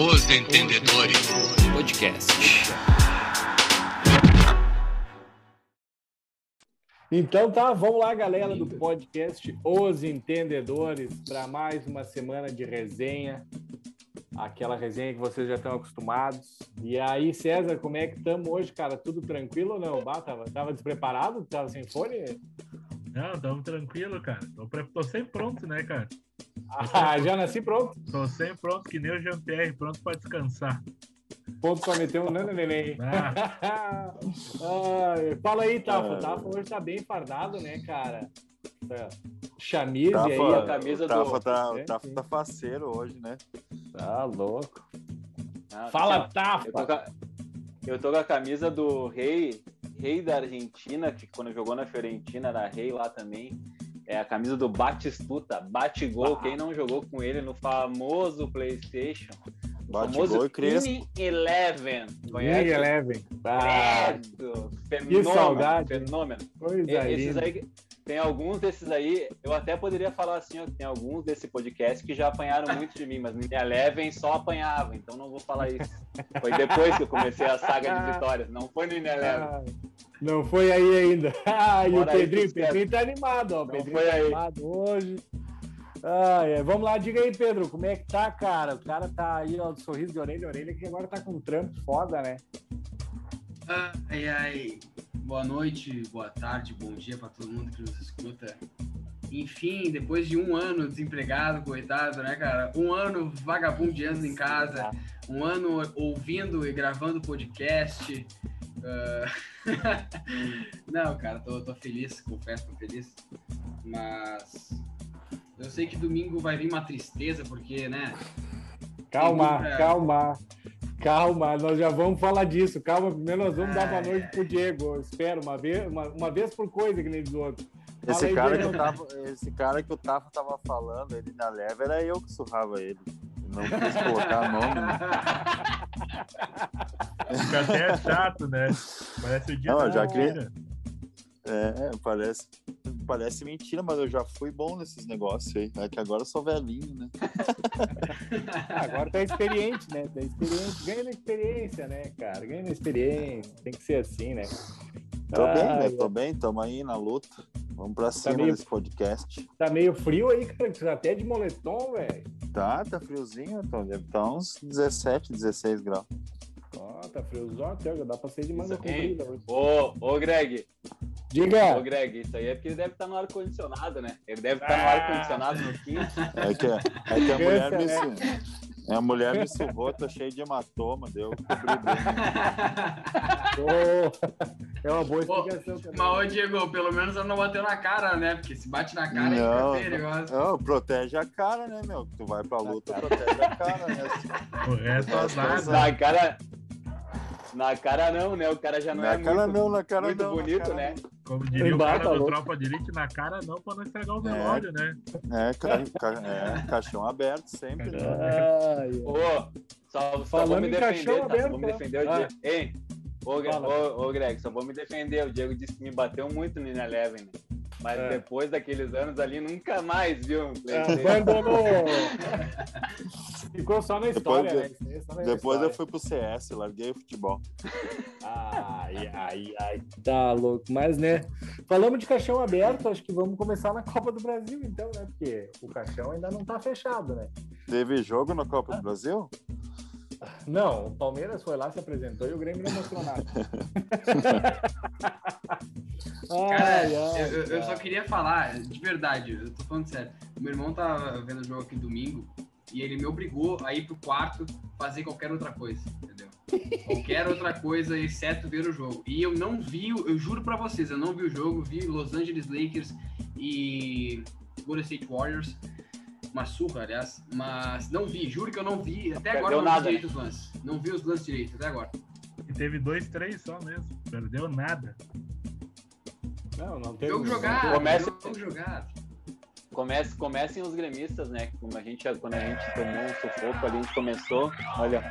Os Entendedores Podcast. Então tá, vamos lá, galera do podcast Os Entendedores, para mais uma semana de resenha. Aquela resenha que vocês já estão acostumados. E aí, César, como é que estamos hoje, cara? Tudo tranquilo ou não? Bah, tava, tava despreparado? Tava sem fone? Não, estamos tranquilo, cara. Tô. Tô sempre pronto, né, cara? Ah, já nasci pronto. Tô sempre pronto, que nem o Jean-Pierre, pronto para descansar. Ponto para meter um nano neném. Ah. fala aí, Tafa. Ah. Tafa hoje tá bem fardado, né, cara? Chamise Tafa, aí, a camisa Tafa do... Tá, é, Tafa tá faceiro hoje, né? Tá louco. Ah, fala, Tafa! Eu tô, a... eu tô com a camisa do rei, rei da Argentina, que quando jogou na Fiorentina era rei lá também. É a camisa do Batistuta, Batigol. Ah. Quem não jogou com ele no famoso PlayStation? Batigol e Crespo. Eleven. Conhece? Eleven. Ah, fenômeno. Que saudade. Fenômeno. Coisa Esses aí, tem alguns desses aí, eu até poderia falar assim, ó, tem alguns desse podcast que já apanharam muito de mim, mas no Eleven só apanhava, então não vou falar isso. Foi depois que eu comecei a saga de vitórias, não foi no Eleven. Não foi aí ainda. Ah, e o Pedrinho, o Pedrinho tá animado, ó. O Pedrinho foi tá aí. animado hoje. Ah, é. Vamos lá, diga aí, Pedro, como é que tá, cara? O cara tá aí, ó, sorriso de orelha a orelha, que agora tá com um trampo foda, né? Ai, ai. Boa noite, boa tarde, bom dia para todo mundo que nos escuta. Enfim, depois de um ano desempregado, coitado, né, cara? Um ano vagabundeando em casa, um ano ouvindo e gravando podcast. Uh... Não, cara, tô, tô feliz, confesso, tô feliz. Mas eu sei que domingo vai vir uma tristeza, porque, né? Calma, pra... calma. Calma, nós já vamos falar disso. Calma, primeiro nós vamos dar boa noite pro Diego. Eu espero, uma vez, uma, uma vez por coisa que nem dos outros. Esse aí, cara, que eu tava, esse cara que o Tafa tava falando, ele na leva, era eu que surrava ele. Não quis colocar nome. Né? Fica até chato, né? Parece o dia Não, já queria. É, parece, parece mentira, mas eu já fui bom nesses negócios aí. É que agora eu sou velhinho, né? agora tá experiente, né? Tá experiente. Ganha na experiência, né, cara? Ganha na experiência. Tem que ser assim, né? Tô ah, bem, né? Tô bem, tamo aí na luta. Vamos pra tá cima meio, desse podcast. Tá meio frio aí, cara. Tá até de moletom, velho. Tá, tá friozinho, então. Deve estar tá uns 17, 16 graus. Ó, oh, tá friozão até, dá pra sair de manga comprida. Ô, ô, Greg. Diga. Ô, Greg, isso aí é porque ele deve estar no ar-condicionado, né? Ele deve estar ah. no ar-condicionado no quinto. É que, é que a mulher me, é. a mulher me surrou, tô cheio de hematoma, deu É uma boa explicação Mas, ô, Diego, pelo menos ela não bateu na cara, né? Porque se bate na cara, não, é perigoso. Não, protege a cara, né, meu? Tu vai pra luta, protege a cara, né? O resto é Na cara, na cara não, né? O cara já não na é cara muito, não, na cara muito não, bonito, né? Como diria o cara do Tropa de Elite, na cara não, pra não estragar o velório, é, né? É, ca, ca, é, caixão aberto sempre. Né? Ô, só, só vou me defender, tá? Aberto, só vou me defender o ah. Ei, ô, ô, ô, Greg, só vou me defender. O Diego disse que me bateu muito no Eleven, né? Mas é. depois daqueles anos ali, nunca mais, viu? Abandonou! Ficou só na história, depois, né? Só na depois história. eu fui pro CS, larguei o futebol. Ai, ai, ai, tá louco. Mas, né, falamos de caixão aberto, acho que vamos começar na Copa do Brasil, então, né? Porque o caixão ainda não tá fechado, né? Teve jogo na Copa do Brasil? Não, o Palmeiras foi lá, se apresentou e o Grêmio não mostrou nada. Cara, ai, ai, eu, eu, só queria falar, de verdade, eu tô falando sério. Meu irmão tá vendo o jogo aqui domingo e ele me obrigou a ir pro quarto fazer qualquer outra coisa, entendeu? qualquer outra coisa, exceto ver o jogo. E eu não vi, eu juro pra vocês, eu não vi o jogo, vi Los Angeles Lakers e Golden State Warriors. Uma surra, aliás, mas não vi, juro que eu não vi. Até agora não vi direito os lances. Não vi os lances direito, até agora. E teve dois, três só mesmo. Perdeu nada. Não, não teve. Jogo jogado. Comece... Jogo jogado. Comece, comecem os gremistas, né? Como a gente, quando a gente tomou um sufoco ali, a gente começou. Olha.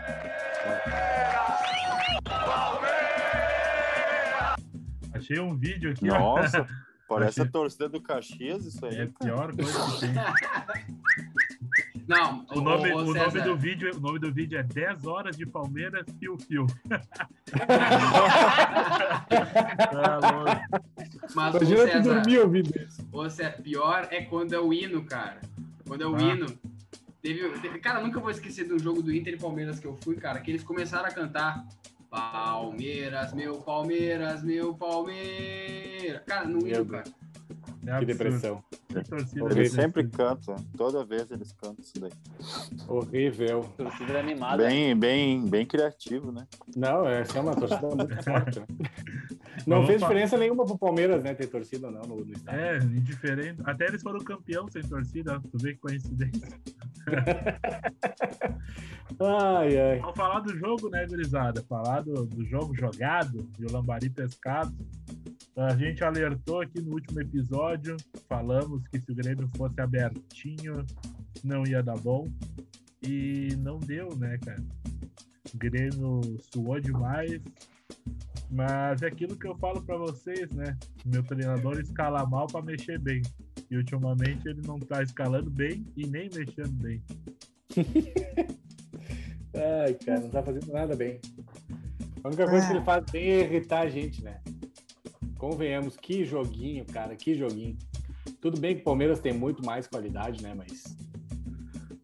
Achei um vídeo aqui. Nossa, parece Achei... a torcida do Caxias, isso aí. É a pior coisa que tem. Não, o nome, o, o nome do vídeo, o nome do vídeo é 10 horas de Palmeiras Fio Fio. ah, Mas Imagina César, que dormiu ouvindo isso. Você, pior é quando é o hino, cara. Quando é o ah. hino. Teve, teve, cara, nunca vou esquecer do jogo do Inter e Palmeiras que eu fui, cara, que eles começaram a cantar Palmeiras, meu Palmeiras, meu Palmeiras. Cara, no hino, cara. É que depressão. Eles sempre cantam, toda vez eles cantam isso daí. Horrível. Torcida animada. Bem, bem, bem criativo, né? Não, essa é uma torcida muito forte. Né? Não fez diferença nenhuma pro Palmeiras, né? Ter torcida não no, no estádio. É, indiferente. Até eles foram campeão sem torcida, tu vê que coincidência. ai, ai. Vamos falar do jogo, né, gurizada? Falar do, do jogo jogado e o Lambari pescado. A gente alertou aqui no último episódio, falamos que se o Grêmio fosse abertinho, não ia dar bom. E não deu, né, cara? O Grêmio suou demais. Mas é aquilo que eu falo para vocês, né? Meu treinador escala mal para mexer bem. E ultimamente ele não tá escalando bem e nem mexendo bem. Ai, cara, não tá fazendo nada bem. A única coisa que ele faz bem é irritar a gente, né? Convenhamos, que joguinho, cara, que joguinho. Tudo bem que o Palmeiras tem muito mais qualidade, né? Mas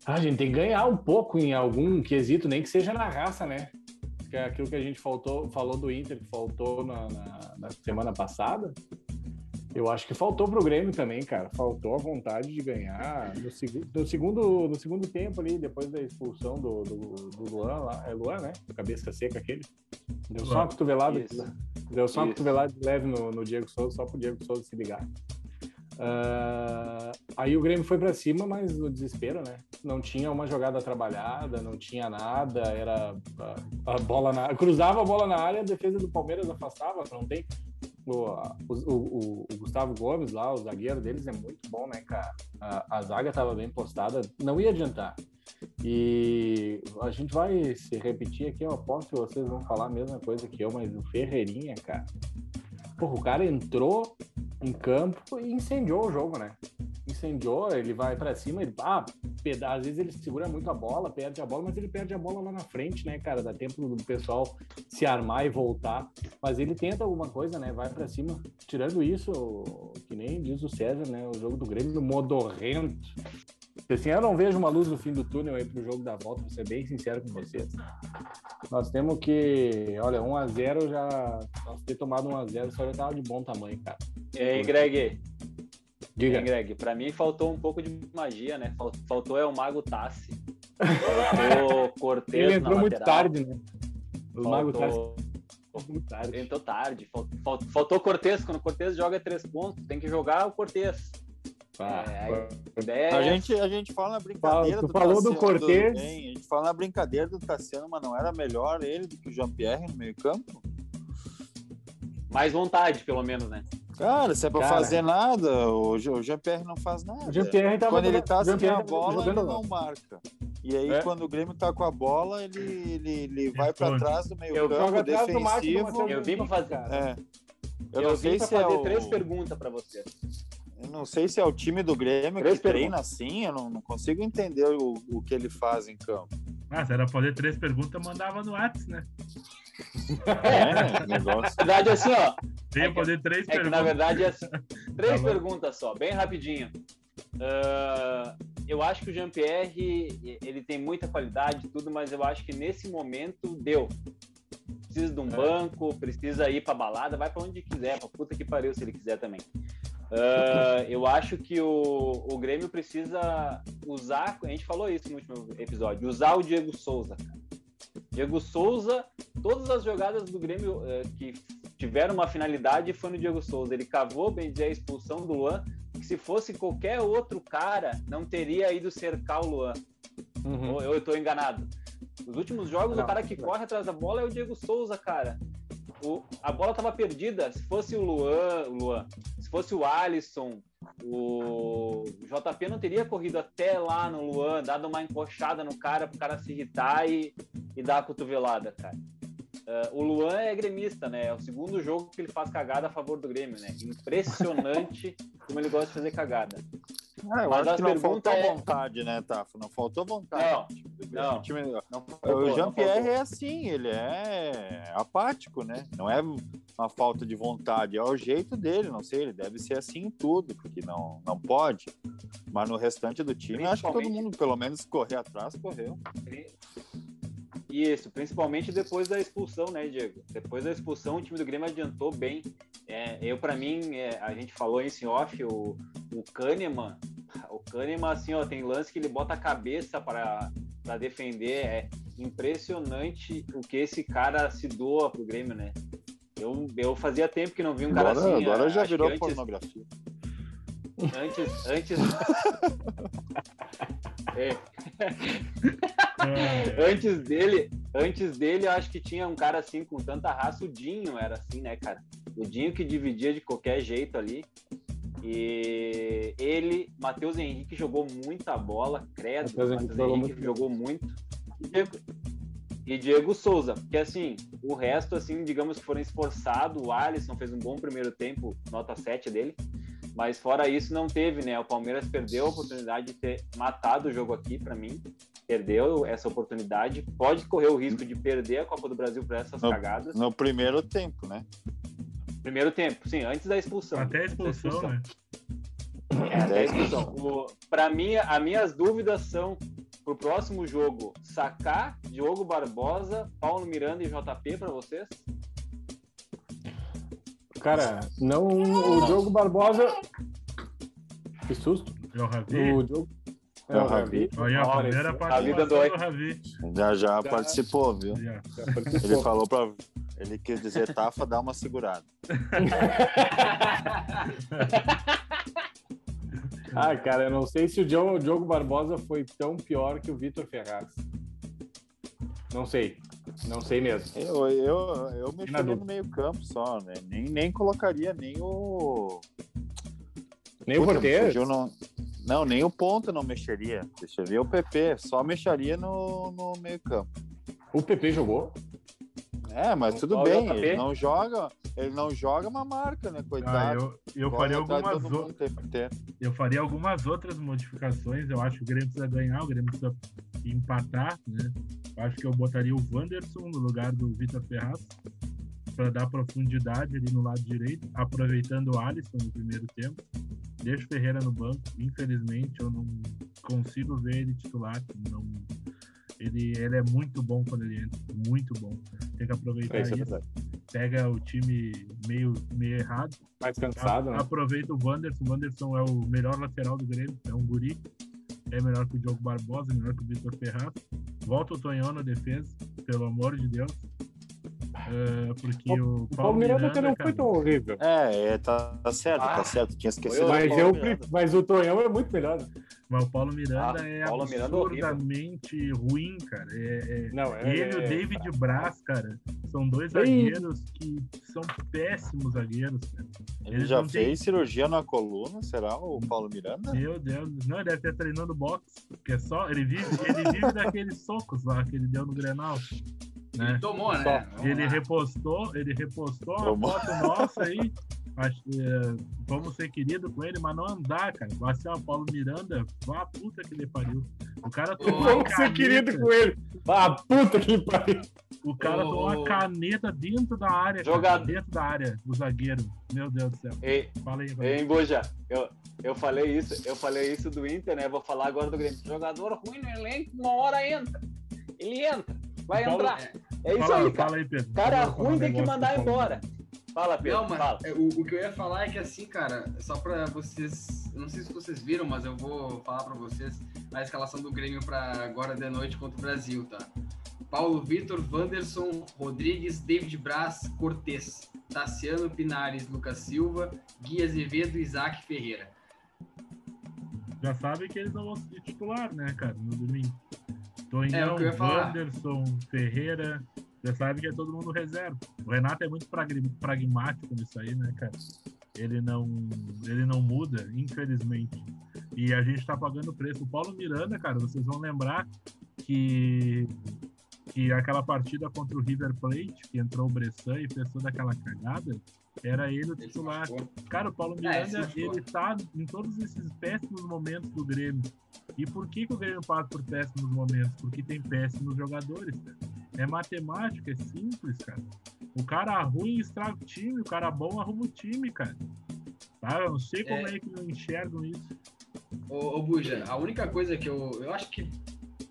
a gente tem que ganhar um pouco em algum quesito, nem que seja na raça, né? Que é aquilo que a gente faltou, falou do Inter, que faltou na, na, na semana passada. Eu acho que faltou pro Grêmio também, cara. Faltou a vontade de ganhar no, seg no, segundo, no segundo tempo ali, depois da expulsão do, do, do Luan lá. É Luan, né? Cabeça seca aquele. Deu só uma cotovelada. Isso. Deu só uma Isso. cotovelada de leve no, no Diego Souza, só pro Diego Souza se ligar. Uh, aí o Grêmio foi para cima, mas no desespero, né? Não tinha uma jogada trabalhada, não tinha nada, era a, a bola na, cruzava a bola na área, a defesa do Palmeiras afastava, não tem o, o, o, Gustavo Gomes lá, o zagueiro deles é muito bom, né, cara? A, a zaga estava bem postada, não ia adiantar. E a gente vai se repetir aqui, eu aposto que vocês vão falar a mesma coisa que eu, mas o Ferreirinha, cara. Porra, o cara entrou em campo e incendiou o jogo, né? Incendiou, ele vai para cima, ele, ah, às vezes ele segura muito a bola, perde a bola, mas ele perde a bola lá na frente, né, cara? Dá tempo do pessoal se armar e voltar. Mas ele tenta alguma coisa, né? Vai para cima. Tirando isso, que nem diz o César, né? O jogo do Grêmio modorrento. Assim, eu não vejo uma luz no fim do túnel aí pro jogo da volta, vou ser bem sincero com vocês. Nós temos que, olha, 1x0 já. Nós ter tomado 1x0 só já tava de bom tamanho, cara. E aí, Greg? Diga. Aí, Greg, pra mim faltou um pouco de magia, né? Faltou é o Mago Tassi. Faltou Cortez. Ele entrou muito tarde, né? O faltou... Mago Tassi. Muito tarde. Entrou tarde. Faltou, faltou Cortez. Quando o Cortez joga três pontos, tem que jogar o Cortez. Ah, é, a, gente, a gente fala na brincadeira Fala, do falou Tassiano, do Cortez. a gente fala na brincadeira do Tassiano, mas não era melhor ele do que o Jean-Pierre no meio campo? Mais vontade, pelo menos, né? Cara, se é pra Cara, fazer nada, o Jean-Pierre não faz nada. O Jean-Pierre tava Quando ele tá sem a bola, ele não marca. E aí, é? quando o Grêmio tá com a bola, ele, ele, ele vai pra trás do meio eu campo defensivo. Eu vim pra fazer. É. Eu, eu não sei se fazer é o... três perguntas pra você. Eu não sei se é o time do Grêmio três que perguntas. treina assim, eu não, não consigo entender o, o que ele faz em campo. Ah, se era fazer três perguntas, mandava no WhatsApp, né? É, negócio. Na verdade, assim, ó. Tem é fazer três é perguntas. Que, na verdade, é assim, três tá perguntas só, bem rapidinho. Uh, eu acho que o Jean-Pierre ele tem muita qualidade tudo, mas eu acho que nesse momento deu. Precisa de um é. banco, precisa ir pra balada, vai para onde quiser, pra puta que pariu se ele quiser também. Uh, eu acho que o, o Grêmio precisa usar, a gente falou isso no último episódio, usar o Diego Souza, cara. Diego Souza, todas as jogadas do Grêmio uh, que tiveram uma finalidade foi no Diego Souza. Ele cavou, bem dizer, a expulsão do Luan, que se fosse qualquer outro cara, não teria ido cercar o Luan. Uhum. Eu, eu tô enganado. Os últimos jogos, não, o cara que não. corre atrás da bola é o Diego Souza, cara. O, a bola tava perdida. Se fosse o Luan, Luan fosse o Alisson, o JP não teria corrido até lá no Luan, dado uma encoxada no cara para o cara se irritar e, e dar a cotovelada, cara. Uh, o Luan é gremista, né? É o segundo jogo que ele faz cagada a favor do Grêmio, né? Impressionante como ele gosta de fazer cagada. Ah, eu Mas acho que não faltou é... vontade, né, Tafa? Não faltou vontade. Não, não, time... não faltou, o Jean-Pierre é assim, ele é apático, né? Não é uma falta de vontade, é o jeito dele, não sei, ele deve ser assim em tudo, porque não, não pode. Mas no restante do time, acho que todo mundo, pelo menos, correr atrás, correu. Isso, principalmente depois da expulsão, né, Diego? Depois da expulsão, o time do Grêmio adiantou bem. É, eu, para mim, é, a gente falou isso em off, o, o Kahneman, o Kahneman, assim, ó, tem lance que ele bota a cabeça para defender. É impressionante o que esse cara se doa pro Grêmio, né? Eu, eu fazia tempo que não vi um cara agora, assim. Agora já virou antes, pornografia. Antes, antes. é. antes dele, antes dele, eu acho que tinha um cara assim com tanta raça, o Dinho era assim, né, cara? O Dinho que dividia de qualquer jeito ali. E ele, Matheus Henrique jogou muita bola, credo, Matheus Henrique, jogou, Henrique muito jogou muito. E Diego, e Diego Souza, porque assim, o resto, assim, digamos que foram esforçados, o Alisson fez um bom primeiro tempo, nota 7 dele, mas fora isso não teve, né? O Palmeiras perdeu a oportunidade de ter matado o jogo aqui para mim, perdeu essa oportunidade, pode correr o risco de perder a Copa do Brasil para essas no, cagadas. No primeiro tempo, né? Primeiro tempo, sim, antes da expulsão. Até a expulsão, expulsão. né? É, até a expulsão. Para mim, as minhas dúvidas são pro próximo jogo, sacar Diogo Barbosa, Paulo Miranda e JP para vocês? Cara, não, o Diogo Barbosa. Que susto. O Diogo. É o Ravi. Olha, a primeira participação do Ravi. Já, já, já participou, viu? Já. Já participou. Ele falou para ele quer dizer, Tafa, dá uma segurada. ah, cara, eu não sei se o Diogo, o Diogo Barbosa foi tão pior que o Vitor Ferraz. Não sei. Não sei mesmo. Eu, eu, eu mexeria no meio campo só, né? Nem, nem colocaria nem o... Nem Puta, o Cortez? Não... não, nem o ponto não mexeria. Deixa eu ver o PP. Só mexeria no, no meio campo. O PP jogou? É, mas tudo bem, ele não joga, ele não joga uma marca, né, coitado. Ah, eu, eu faria algumas outras. Eu faria algumas outras modificações. Eu acho que o Grêmio precisa ganhar, o Grêmio precisa empatar, né? Eu acho que eu botaria o Wanderson no lugar do Vitor Ferraz para dar profundidade ali no lado direito, aproveitando o Alisson no primeiro tempo. Deixa o Ferreira no banco. Infelizmente, eu não consigo ver ele titular. Não, ele, ele é muito bom quando ele entra, muito bom. Tem que aproveitar é isso. isso. É Pega o time meio, meio errado. Mais cansado, a, né? Aproveita o Wanderson. O Wanderson é o melhor lateral do Grêmio, é um guri. É melhor que o Diogo Barbosa, é melhor que o Vitor Ferraz. Volta o Tonhão na defesa, pelo amor de Deus. Uh, porque o, o Paulo Miranda, Miranda não foi tão horrível. É, é tá, tá certo, tá ah, tá certo. Tinha esquecido. Mas, eu, mas o Tonhão é muito melhor. Mas o Paulo Miranda ah, é Paulo absurdamente Miranda ruim, cara. É, é... Não, é, Ele e o é, David Braz, cara, são dois zagueiros que são péssimos zagueiros, cara. Ele Eles já fez cirurgia na coluna, será o Paulo Miranda? Meu Deus, não, ele deve estar treinando boxe, porque é só, ele vive, ele vive daqueles socos lá que ele deu no Grenal. Né? Ele tomou, né? ele repostou, ele repostou Tomou. a foto nossa aí. É, vamos ser querido com ele, mas não andar, cara. Vai ser o Paulo Miranda, vá puta que ele pariu. O cara tomou Vamos ser querido com ele, vá puta que ele pariu. O cara oh. tomou uma caneta dentro da área, Jogado. dentro da área, o zagueiro. Meu Deus do céu. Ei, Fala aí, ei Boja, eu, eu falei isso, eu falei isso do Inter, né? Vou falar agora do Grêmio. Jogador ruim no elenco, uma hora entra. Ele entra, vai Paulo, entrar. É isso fala, aí, cara. Aí, cara ruim tem que mandar embora. Fala, Pedro. Não, mas fala. É, o, o, que eu ia falar é que assim, cara, só pra vocês. Não sei se vocês viram, mas eu vou falar pra vocês a escalação do Grêmio pra agora de noite contra o Brasil, tá? Paulo Vitor, Wanderson, Rodrigues, David Braz, Cortez, Tassiano Pinares, Lucas Silva, Gui Azevedo e Isaac Ferreira. Já sabe que eles não vão ser titular, né, cara, no domingo. Tonhão, é, Wanderson, Ferreira, você sabe que é todo mundo reserva. O Renato é muito pragmático nisso aí, né, cara? Ele não, ele não muda, infelizmente. E a gente tá pagando preço. O Paulo Miranda, cara, vocês vão lembrar que que aquela partida contra o River Plate, que entrou o Bressan e fez toda aquela cagada, era ele o titular. Cara, o Paulo É, Miranda, ele tá em todos esses péssimos momentos do Grêmio. E por que, que o Grêmio passa por péssimos momentos? Porque tem péssimos jogadores, cara. É matemática, é simples, cara. O cara ruim estraga o time, o cara bom arruma o time, cara. Tá? Eu não sei como é, É. que não enxergam isso. Ô, ô Buja, a única coisa que eu. Eu acho que.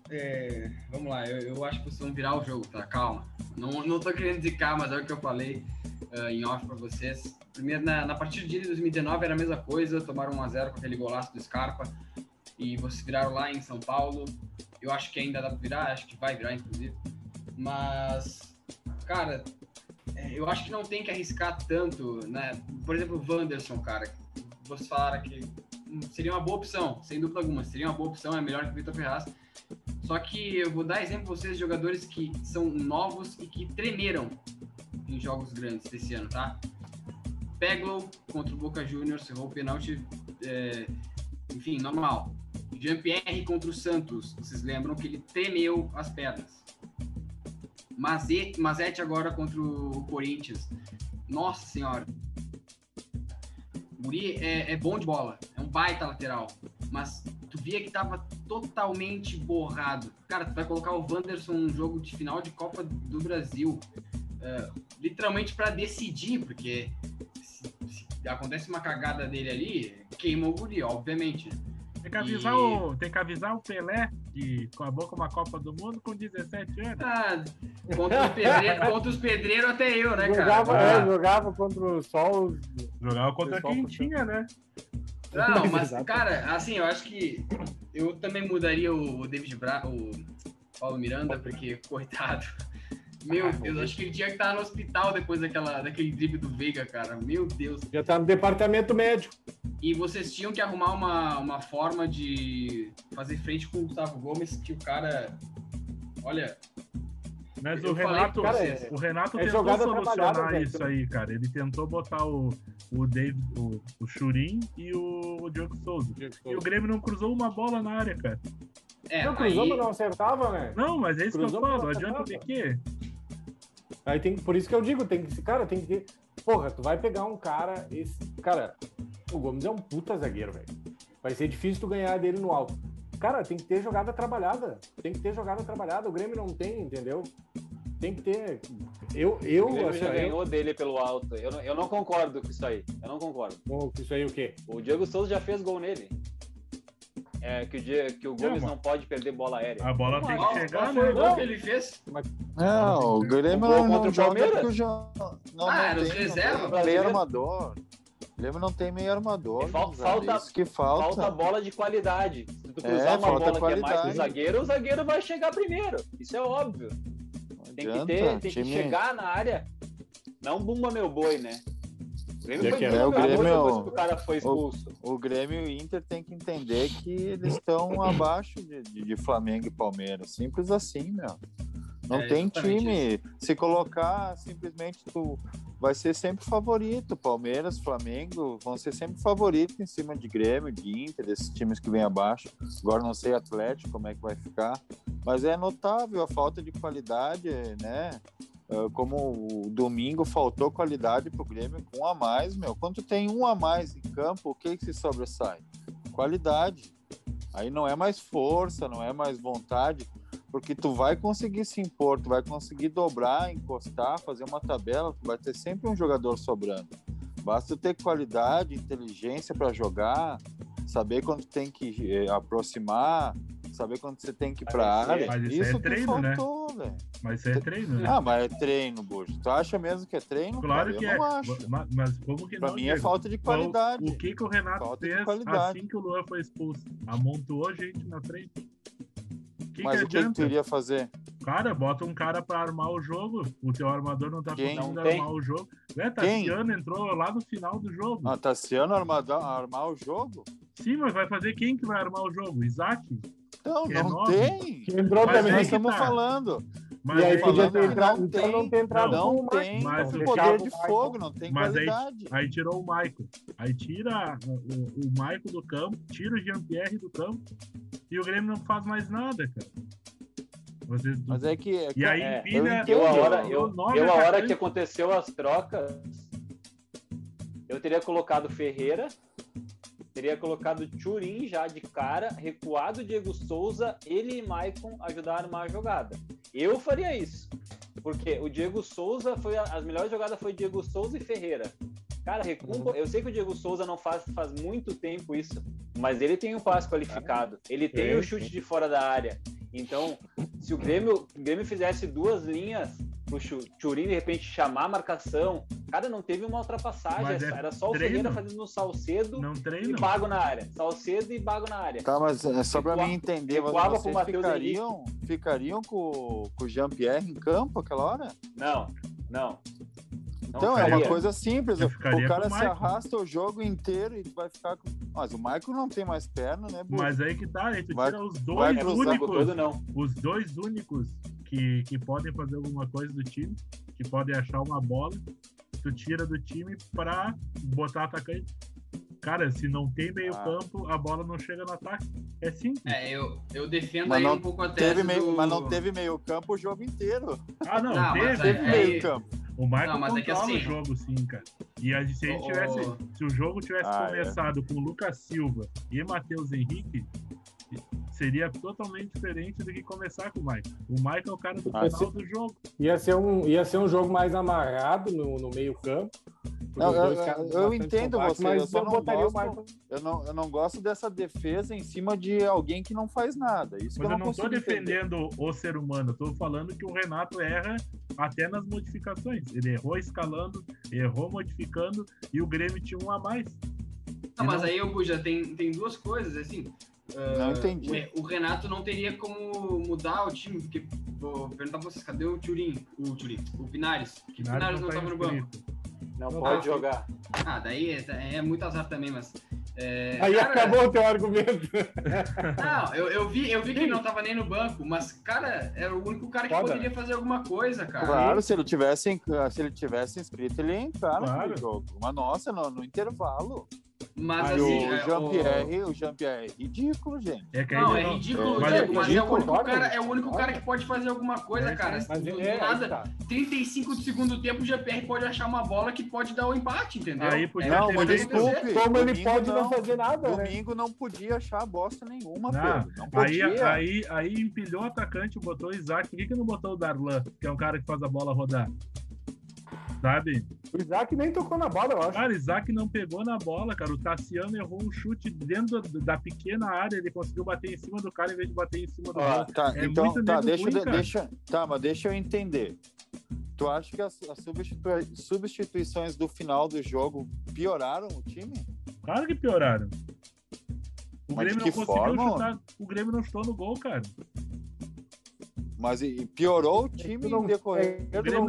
É, vamos lá, eu, eu acho que vocês vão virar o jogo, tá? Calma. Não, não tô querendo zicar, mas é o que eu falei ah, em off pra vocês. Primeiro, na, na partida de 2019 era a mesma coisa, tomaram 1x0 com aquele golaço do Scarpa. E vocês viraram lá em São Paulo. Eu acho que ainda dá pra virar, acho que vai virar, inclusive. Mas, cara, é, eu acho que não tem que arriscar tanto, né? Por exemplo, o Wanderson, cara. Vocês falaram que hum, seria uma boa opção, sem dúvida alguma. Seria uma boa opção, é melhor que o Vitor Ferraz. Só que eu vou dar exemplo pra vocês de jogadores que são novos e que tremeram em jogos grandes desse ano, tá? Peglow contra o Boca Juniors, errou o pênalti, é, enfim, normal. Jean-Pierre contra o Santos, vocês lembram que ele tremeu as pernas. Mazete, agora contra o Corinthians. Nossa senhora. O é, é bom de bola, é um baita lateral. Mas via que tava totalmente borrado. Cara, tu vai colocar o Wanderson num jogo de final de Copa do Brasil. é, literalmente para decidir, porque se, se acontece uma cagada dele ali, queima o Guri, obviamente. Tem que avisar, E- o, tem que avisar o Pelé, que acabou com uma Copa do Mundo com 17 anos. Ah, contra, os pedreiros, contra os pedreiros até eu, né, cara? jogava, Ah. é, jogava contra o Sol. Jogava contra quem tinha, né? Não, mas, cara, assim, eu acho que eu também mudaria o David Bra o Paulo Miranda, porque, coitado. Meu Ah, Deus, acho que ele tinha que estar no hospital depois daquela, daquele drible do Veiga, cara. Meu Deus. Já tá no departamento médico. E vocês tinham que arrumar uma, uma forma de fazer frente com o Gustavo Gomes, que o cara. Olha, Mas o falei, Renato, cara, é- o Renato é tentou solucionar velho. isso aí, cara. Ele tentou botar o, o David, o, o Churin e o, o Diogo Souza. E o Grêmio não cruzou uma bola na área, cara. é, Não, cruzou, aí, mas não acertava, né? Não, mas é isso Cruzou, que eu falo. Adianta de acertava. quê? Aí tem, por isso que eu digo, tem que, cara, tem que ter. Porra, tu vai pegar um cara, esse, cara, o Gomes é um puta zagueiro, velho. Vai ser difícil tu ganhar dele no alto. Cara, tem que ter jogada trabalhada. Tem que ter jogada trabalhada. O Grêmio não tem, entendeu? Tem que ter. Eu, eu, O Grêmio já eu- ganhou dele pelo alto. Eu não, eu não concordo com isso aí. Eu não concordo. Bom, isso aí o quê? O Diego Souza já fez gol nele. É que o, Die- que o Gomes mas- não pode perder bola aérea. A bola tem que chegar, qual foi o gol que ele fez? Não, o Grêmio não, contra não o joga Palmeiras? porque o jo- não, Ah, não era os tem, não reserva, tem brasileiro. meio armador. O Grêmio não tem meio armador. E fal- falta- isso que falta. Falta bola de qualidade. Se tu É, cruzar uma falta bola que é mais do qualidade. zagueiro, o zagueiro vai chegar primeiro. Isso é óbvio. Não Tem que ter, tem que time- chegar na área. Não bumba meu boi, né? O Grêmio foi que é. É, o meu boi Grêmio- depois que o cara foi expulso. O Grêmio e o Inter tem que entender que eles estão abaixo de, de- de Flamengo e Palmeiras. Simples assim, meu. Não É, tem time. Se colocar, simplesmente tu vai ser sempre favorito. Palmeiras, Flamengo vão ser sempre favoritos em cima de Grêmio, de Inter, desses times que vêm abaixo. Agora não sei Atlético como é que vai ficar. Mas é notável a falta de qualidade, né? Ah, Como o domingo faltou qualidade pro Grêmio com um a mais, meu. Quando tem um a mais em campo, o que que se sobressai? Qualidade. Aí não é mais força, não é mais vontade, porque tu vai conseguir se impor, tu vai conseguir dobrar, encostar, fazer uma tabela, tu vai ter sempre um jogador sobrando. Basta ter qualidade, inteligência para jogar, saber quando tem que eh, aproximar, saber quando você tem que ir para Mas área. mas isso é Isso que treino, né? faltou, velho. Mas isso é treino, né? Ah, mas é treino, Bujo. Tu acha mesmo que é treino? Claro cara? que Eu é. não acho. Ma- Mas como que Pra não? mim é falta de Qual- qualidade. O que que o Renato Falta fez assim que o Luan foi expulso? Amontoou gente na frente. Que Mas que o que, que adianta? tu iria fazer? Cara, bota um cara pra armar o jogo. O teu armador não tá Quem? conseguindo armar o jogo. É, Quem? Tassiano entrou lá no final do jogo. Ah, Tassiano armador, armar o jogo? Sim, mas vai fazer quem que vai armar o jogo? Isaac? Não, Que é não nove. tem. Que entrou Mas também. que estamos tá. falando. Mas e aí aí- podia falando ter que entrado, não então tem, não ter entrado não tem, Mas Deixava Poder de fogo, não tem Mas aí, qualidade. aí tirou o Michael. Aí tira o, o, o Michael do campo, tira o Jean-Pierre do campo e o Grêmio não faz mais nada, cara. Vocês, Mas é que. e aí é, empilha Eu, a hora, eu, eu, a hora que aconteceu as trocas, eu teria colocado Ferreira, teria colocado Turim já de cara, recuado o Diego Souza, ele e Maicon ajudaram uma jogada. Eu faria isso. Porque o Diego Souza foi. a- As melhores jogadas foi Diego Souza e Ferreira. Cara, recua, um Uhum. eu sei que o Diego Souza não faz, faz muito tempo isso, mas ele tem um passe qualificado. Ele tem o chute de fora da área. Então, se o Grêmio, o Grêmio fizesse duas linhas pro Chu- Turim de repente chamar a marcação, cara, não teve uma ultrapassagem. É era só o treino. Ferreira fazendo no Salcedo Não e. Bago na área. Salcedo e Bago na área. Tá, mas é só pra Recua- mim entender, recuava vocês ficariam, ficariam com, com o Jean-Pierre em campo aquela hora? Não, não. Não Então, é uma coisa simples. O cara o se arrasta o jogo inteiro e tu vai ficar com. Mas o Michael não tem mais perna, né? Mas aí que tá, aí tu Vai- tira os dois únicos, todo não. os dois únicos que, que podem fazer alguma coisa do time, que podem achar uma bola, tu tira do time pra botar atacante. Cara, se não tem meio Ah. campo, a bola não chega no ataque. É simples. É, eu, eu defendo Mas aí não um pouco a Teve tese meio, do... Mas não teve meio campo o jogo inteiro. Ah, não, Não, teve. é- Teve é- meio campo. O Michael Não, mas é que controla assim- o jogo, sim, cara. E a, se, a gente tivesse, ô. se o jogo tivesse Ah, é. começado com Lucas Silva e Matheus Henrique, seria totalmente diferente do que começar com o Michael. O Michael é o cara do Ah, final do jogo. Ia ser um, ia ser um jogo mais amarrado no, no meio-campo. eu- eu- eu entendo compactos, você, mas eu só não botaria gosto- o Michael. Eu não, eu não gosto dessa defesa em cima de alguém que não faz nada. Isso que Mas eu eu não, entender. defendendo o ser humano, eu tô falando que o Renato erra até nas modificações. Ele errou escalando, errou modificando e o Grêmio tinha um a mais. Não, mas não- aí, eu já tem, tem duas coisas, assim. Não ah, entendi. O, o Renato não teria como mudar o time, porque vou perguntar pra vocês, cadê o Turim? O Turim, o Pinares? Que o Pinares não tá tava no banco. Não Não pode tá. jogar. Ah, daí é, é muito azar também, mas. é, Aí cara, acabou o teu argumento. Não, eu, eu, vi, eu vi que ele não tava nem no banco, mas, cara, era o único cara que Foda. poderia fazer alguma coisa, cara. Claro, se ele tivesse, se ele tivesse inscrito, ele ia entrar Claro. no jogo. Mas nossa, no, no intervalo. Mas E assim. o é, Jean-Pierre, o Jean-Pierre é ridículo, gente. É Não, é não- ridículo, mas- Diego, mas é o ridículo, único concordo, cara, é o único cara que pode fazer alguma coisa, É, cara. Mas do, é, nada, tá. 35 do segundo tempo, o GPR pode achar uma bola que pode dar o empate, entendeu? Aí podia É, Não, mas desculpe. Como ele domingo pode não fazer nada, né? Domingo não podia achar bosta nenhuma, Não, Pedro. Não Aí, aí, aí empilhou o atacante, botou o Isaac. Por que, que não botou o Darlan, que é um cara que faz a bola rodar? Sabe? O Isaac nem tocou na bola, eu acho. Cara, Isaac não pegou na bola, cara. O Tassiano errou um chute dentro da pequena área. Ele conseguiu bater em cima do cara em vez de bater em cima do Ó, gol. Tá, É então, muito tá, deixa, ruim, de- cara. deixa, tá, mas deixa eu entender. Tu acha que as, as substitu- substituições do final do jogo pioraram o time? Claro que pioraram. O Mas Grêmio que não conseguiu forma? chutar. O Grêmio não chutou no gol, cara. Mas e- e piorou o time tu não- no decorrer é, O do, Grêmio,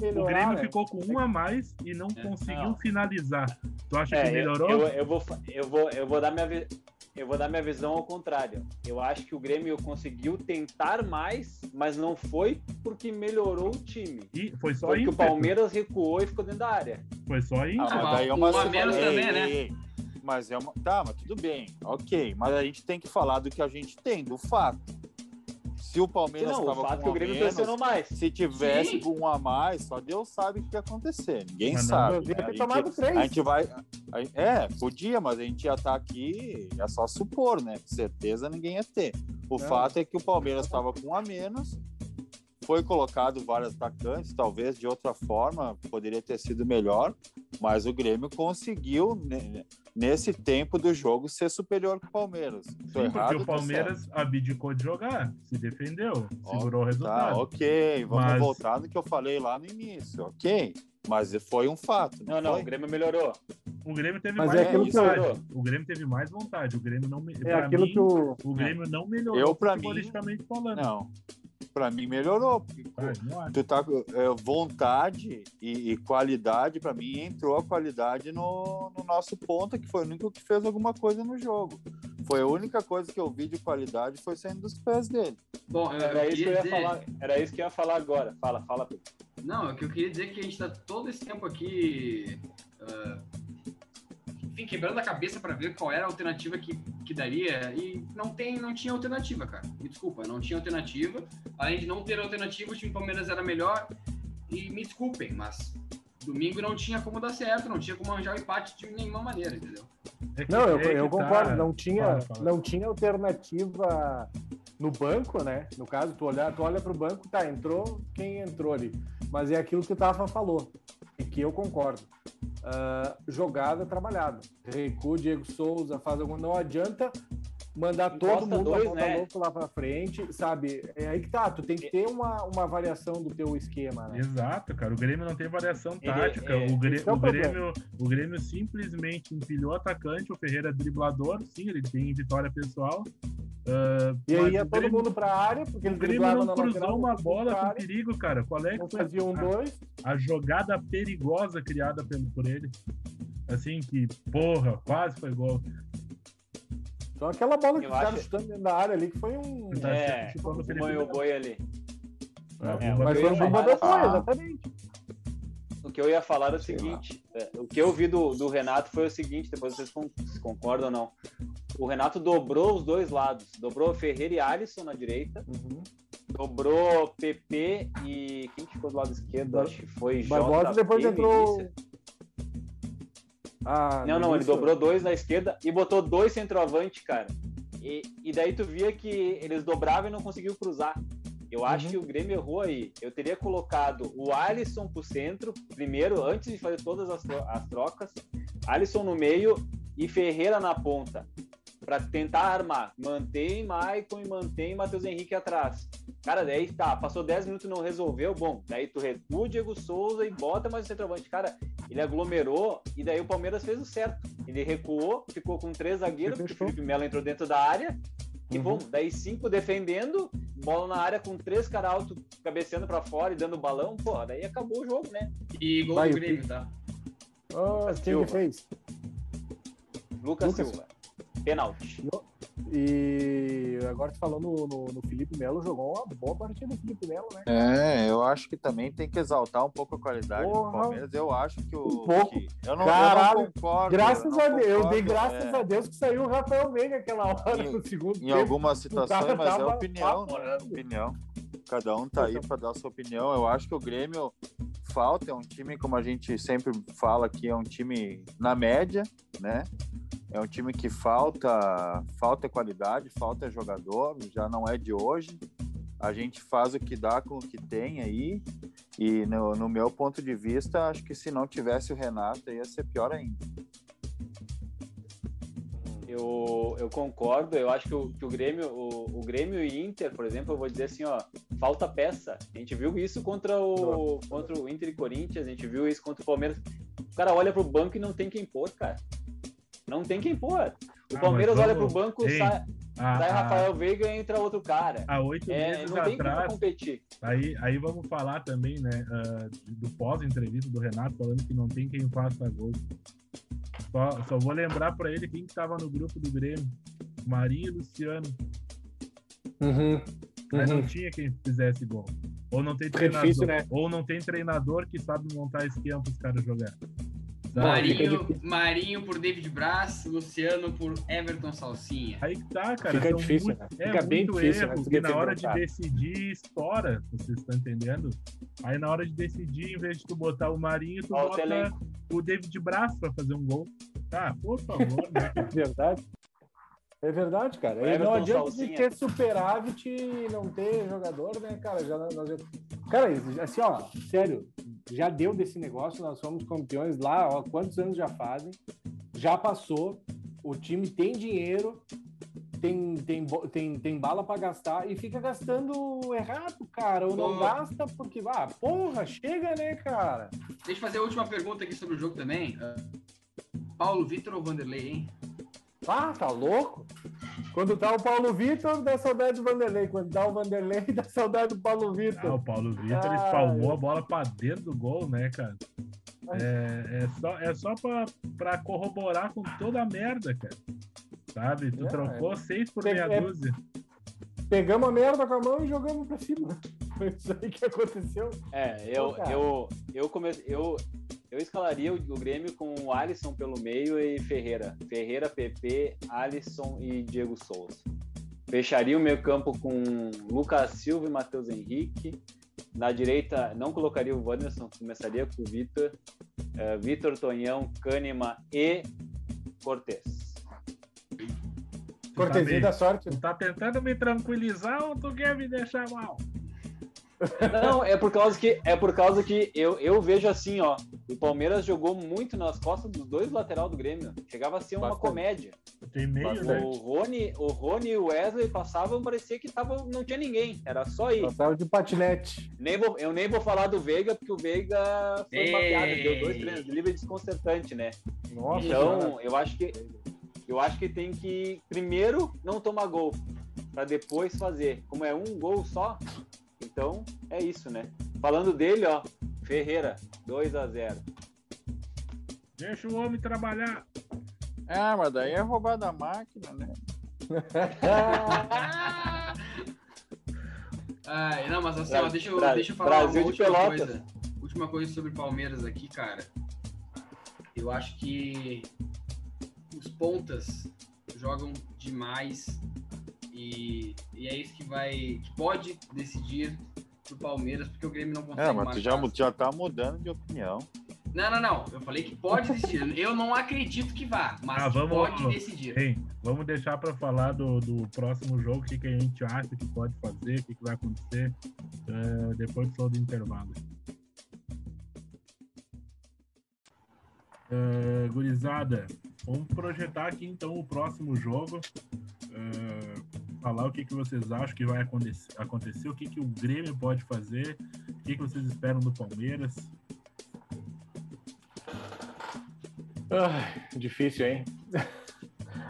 melhorar, o Grêmio ficou com um a mais e não É. conseguiu Não. finalizar. Tu acha É, que melhorou? eu, eu vou, eu, vou, eu, vou dar minha, eu vou dar minha visão ao contrário. Eu acho que o Grêmio conseguiu tentar mais, mas não foi porque melhorou o time. E foi só Porque o. Palmeiras recuou e ficou dentro da área. Foi só Ah, mas Ah, daí é um uma menos Ei, também, né? ei. Mas é uma. Tá, mas tudo bem. Ok. Mas a gente tem que falar do que a gente tem, do fato. Se o Palmeiras não, o estava fato é com que um o Grêmio menos, pressionou mais. se tivesse Sim. com um a mais, só Deus sabe o que ia acontecer. Ninguém Mas não, sabe. Devia né? ter A gente- tomado três. A gente vai. a- É, podia, mas a gente ia estar aqui, é só supor, né? Com certeza ninguém ia ter. O Não. fato é que o Palmeiras estava com um a menos, foi colocado vários atacantes, talvez de outra forma poderia ter sido melhor, mas o Grêmio conseguiu, né, nesse tempo do jogo, ser superior que o Palmeiras. Tô Sim, errado, porque o Palmeiras abdicou de jogar, se defendeu, Ó, segurou o Tá, resultado. ok, vamos Mas- voltar no que eu falei lá no início, ok. Mas foi um fato. Não, não, foi? o Grêmio melhorou. O Grêmio teve Mas mais é aquilo que vontade. eu- O Grêmio teve mais vontade. O Grêmio não. me- É aquilo mim, que o. o Grêmio não melhorou Eu, pra mim- futebolisticamente falando. Não. Pra mim melhorou. porque Ah, acho. tu tá com é, vontade e, e qualidade, pra mim entrou a qualidade no, no nosso ponta, que foi o único que fez alguma coisa no jogo. Foi a única coisa que eu vi de qualidade foi saindo dos pés dele. Bom, eu, Era eu isso que eu ia dizer... falar. Era isso que eu ia falar agora. Fala, fala, Pedro. Não, o que eu queria dizer é que a gente tá todo esse tempo aqui ah, enfim, quebrando a cabeça para ver qual era a alternativa que, que daria. E não, tem, não tinha alternativa, cara. Me desculpa, não tinha alternativa. Além de não ter alternativa, o time Palmeiras era melhor. E me desculpem, mas domingo não tinha como dar certo, não tinha como arranjar o empate de nenhuma maneira, entendeu? É que, não, eu, é eu concordo, tá... não, tinha, fala, fala. não tinha alternativa no banco, né? No caso, tu olha, tu olha pro banco, tá, entrou quem entrou ali. Mas é aquilo que o Tafa falou, e que eu concordo. Uh, jogada trabalhada. Recua Diego Souza, faz alguma. Não adianta mandar Encosta todo mundo dois, né? louco lá para frente, sabe? É aí que tá, tu tem que ter uma, uma variação do teu esquema, né? Exato, cara. O Grêmio não tem variação tática. É, é, o, Grêmio, é o, o, Grêmio, o Grêmio simplesmente empilhou o atacante, o Ferreira é driblador, sim, ele tem vitória pessoal. Uh, e aí ia todo Grêmio, mundo para a área, porque o Grêmio não cruzou uma bola com perigo, cara. Qual é que foi fazia um dois. A, a jogada perigosa criada pelo, por ele? Assim que, porra, quase foi gol. Então aquela bola que o cara chutando dentro da área ali, que foi um. É, o boi ali. É, é, mas foi um bomba exatamente. O que eu ia falar é o seguinte: é, o que eu vi do, do Renato foi o seguinte, depois vocês concordam ou não. O Renato dobrou os dois lados. Dobrou Ferreira e Alisson na direita. Uhum. Dobrou PP e. Quem ficou do lado esquerdo? Acho que foi Barbosa. depois entrou. Ah, não, não, ele dobrou dois na esquerda e botou dois centroavante, cara. E, e daí tu via que eles dobravam e não conseguiam cruzar. Eu acho uhum. que o Grêmio errou aí. Eu teria colocado o Alisson pro centro, primeiro, antes de fazer todas as, as trocas. Alisson no meio e Ferreira na ponta para tentar armar. Mantém Maicon e mantém Matheus Henrique atrás. Cara, daí tá, passou 10 minutos e não resolveu, bom, daí tu recua o Diego Souza e bota mais o centroavante. Cara, ele aglomerou e daí o Palmeiras fez o certo. Ele recuou, ficou com três zagueiros, porque o Felipe Melo entrou dentro da área. E uhum. bom, daí cinco defendendo, bola na área com três caras alto cabeceando para fora e dando balão, pô, daí acabou o jogo, né? E gol Vai, do Grêmio, tá? Oh, quem que fez? Lucas, Lucas Silva. Pênalti. E agora tu falou no, no, no, Felipe Melo, jogou uma boa partida do Felipe Melo, né? É, eu acho que também tem que exaltar um pouco a qualidade Porra. do Palmeiras. Eu acho que o. Um pouco. Que, eu não, Caralho, eu não concordo. Graças eu a Deus, eu dei graças é. a Deus que saiu o Rafael Veiga aquela hora em, no segundo Em tempo. algumas situações, mas é opinião, né? Opinião. Cada um tá aí para dar a sua opinião. Eu acho que o Grêmio falta, é um time, como a gente sempre fala aqui, é um time na média, né? É um time que falta, falta qualidade, falta jogador, já não é de hoje. A gente faz o que dá com o que tem aí. E no, no meu ponto de vista, acho que se não tivesse o Renato, ia ser pior ainda. Eu, eu concordo, eu acho que o, que o Grêmio, o, o Grêmio e Inter, por exemplo, eu vou dizer assim, ó, falta peça. A gente viu isso contra o, contra o Inter e Corinthians, a gente viu isso contra o Palmeiras. O cara olha pro banco e não tem quem pôr, cara. Não tem quem pôr. O ah, Palmeiras vamos... olha pro banco, Ei, sai, a, sai Rafael Veiga e entra outro cara. Há oito é, meses não tem atrás, competir. Aí, aí vamos falar também, né, uh, do pós-entrevista do Renato, falando que não tem quem faça gol. Só, só vou lembrar para ele quem estava no grupo do Grêmio. Marinho e Luciano. Uhum. Mas uhum. não tinha quem fizesse gol. Ou não tem treinador, difícil, né? ou não tem treinador que sabe montar esquema para os caras jogar. Marinho, Marinho por David Braz, Luciano por Everton Salsinha. Aí tá, cara. Fica difícil, muito, né? É Fica bem difícil. Erro, né? na hora de decidir, estoura. Vocês estão entendendo? Aí na hora de decidir, em vez de tu botar o Marinho, tu Olha bota o, o David Braz pra fazer um gol. Tá, por favor, né? É verdade. É verdade, cara. Não adianta Salsinha. ter superávit e não ter jogador, né, cara? Já, nós. Cara, assim, ó, sério, já deu desse negócio, nós somos campeões lá, ó, quantos anos já fazem, já passou, o time tem dinheiro, tem, tem, tem, tem bala para gastar e fica gastando errado, cara, ou não gasta porque, ah, porra, chega, né, cara? Deixa eu fazer a última pergunta aqui sobre o jogo também. Paulo Vitor ou Vanderlei, hein? Ah, tá louco? Quando tá o Paulo Vitor, dá saudade do Vanderlei. Quando tá o Vanderlei, dá saudade do Paulo Vitor. Ah, o Paulo Vitor ah, espalmou a bola pra dentro do gol, né, cara? É, é só, é só pra, pra corroborar com toda a merda, cara. Sabe? Tu é, trocou é. seis por meia é, dúzia. Pegamos a merda com a mão e jogamos pra cima. Foi isso aí que aconteceu. É, eu, eu, eu, comece, eu, eu escalaria o, Grêmio com o Alisson pelo meio e Ferreira. Ferreira, PP, Alisson e Diego Souza. Fecharia o meio campo com Lucas Silva e Matheus Henrique. Na direita, não colocaria o Wanderson, começaria com o Vitor. Uh, Vitor, Tonhão, Kahneman e Cortez. Cortesia tá da sorte. Tu tá tentando me tranquilizar ou tu quer me deixar mal? Não, é por causa que é por causa que eu, eu vejo assim, ó. O Palmeiras jogou muito nas costas dos dois lateral do Grêmio. Chegava a ser uma Bastante. comédia. Tem meio, né? O Rony, o Rony e o Wesley passavam, parecia que tava, não tinha ninguém. Era só ir. Passavam de patinete. Nem vou, eu nem vou falar do Veiga, porque o Veiga foi Ei. uma piada, deu dois treinos livre desconcertante, né? Nossa, então, cara. eu acho que eu acho que tem que primeiro não tomar gol, para depois fazer. Como é um gol só, então, é isso, né? Falando dele, ó, Ferreira, 2 a 0 Deixa o homem trabalhar. Ah, mas daí é roubar da máquina, né? Ai, não, mas assim, ó, deixa, eu, deixa eu falar Brasil uma última coisa. Última coisa sobre Palmeiras aqui, cara. Eu acho que os pontas jogam demais e, e é isso que vai. que pode decidir pro Palmeiras, porque o Grêmio não consegue. É, mas tu já, já tá mudando de opinião. Não, não, não. Eu falei que pode decidir. Eu não acredito que vá, mas ah, vamos, pode decidir. Hein, vamos deixar para falar do, do próximo jogo, o que, que a gente acha que pode fazer, o que, que vai acontecer uh, depois do intervalo. Uh, gurizada, vamos projetar aqui então o próximo jogo. Uh, falar o que, que vocês acham que vai acontecer, o que, que o Grêmio pode fazer, o que, que vocês esperam do Palmeiras. Ah, difícil, hein?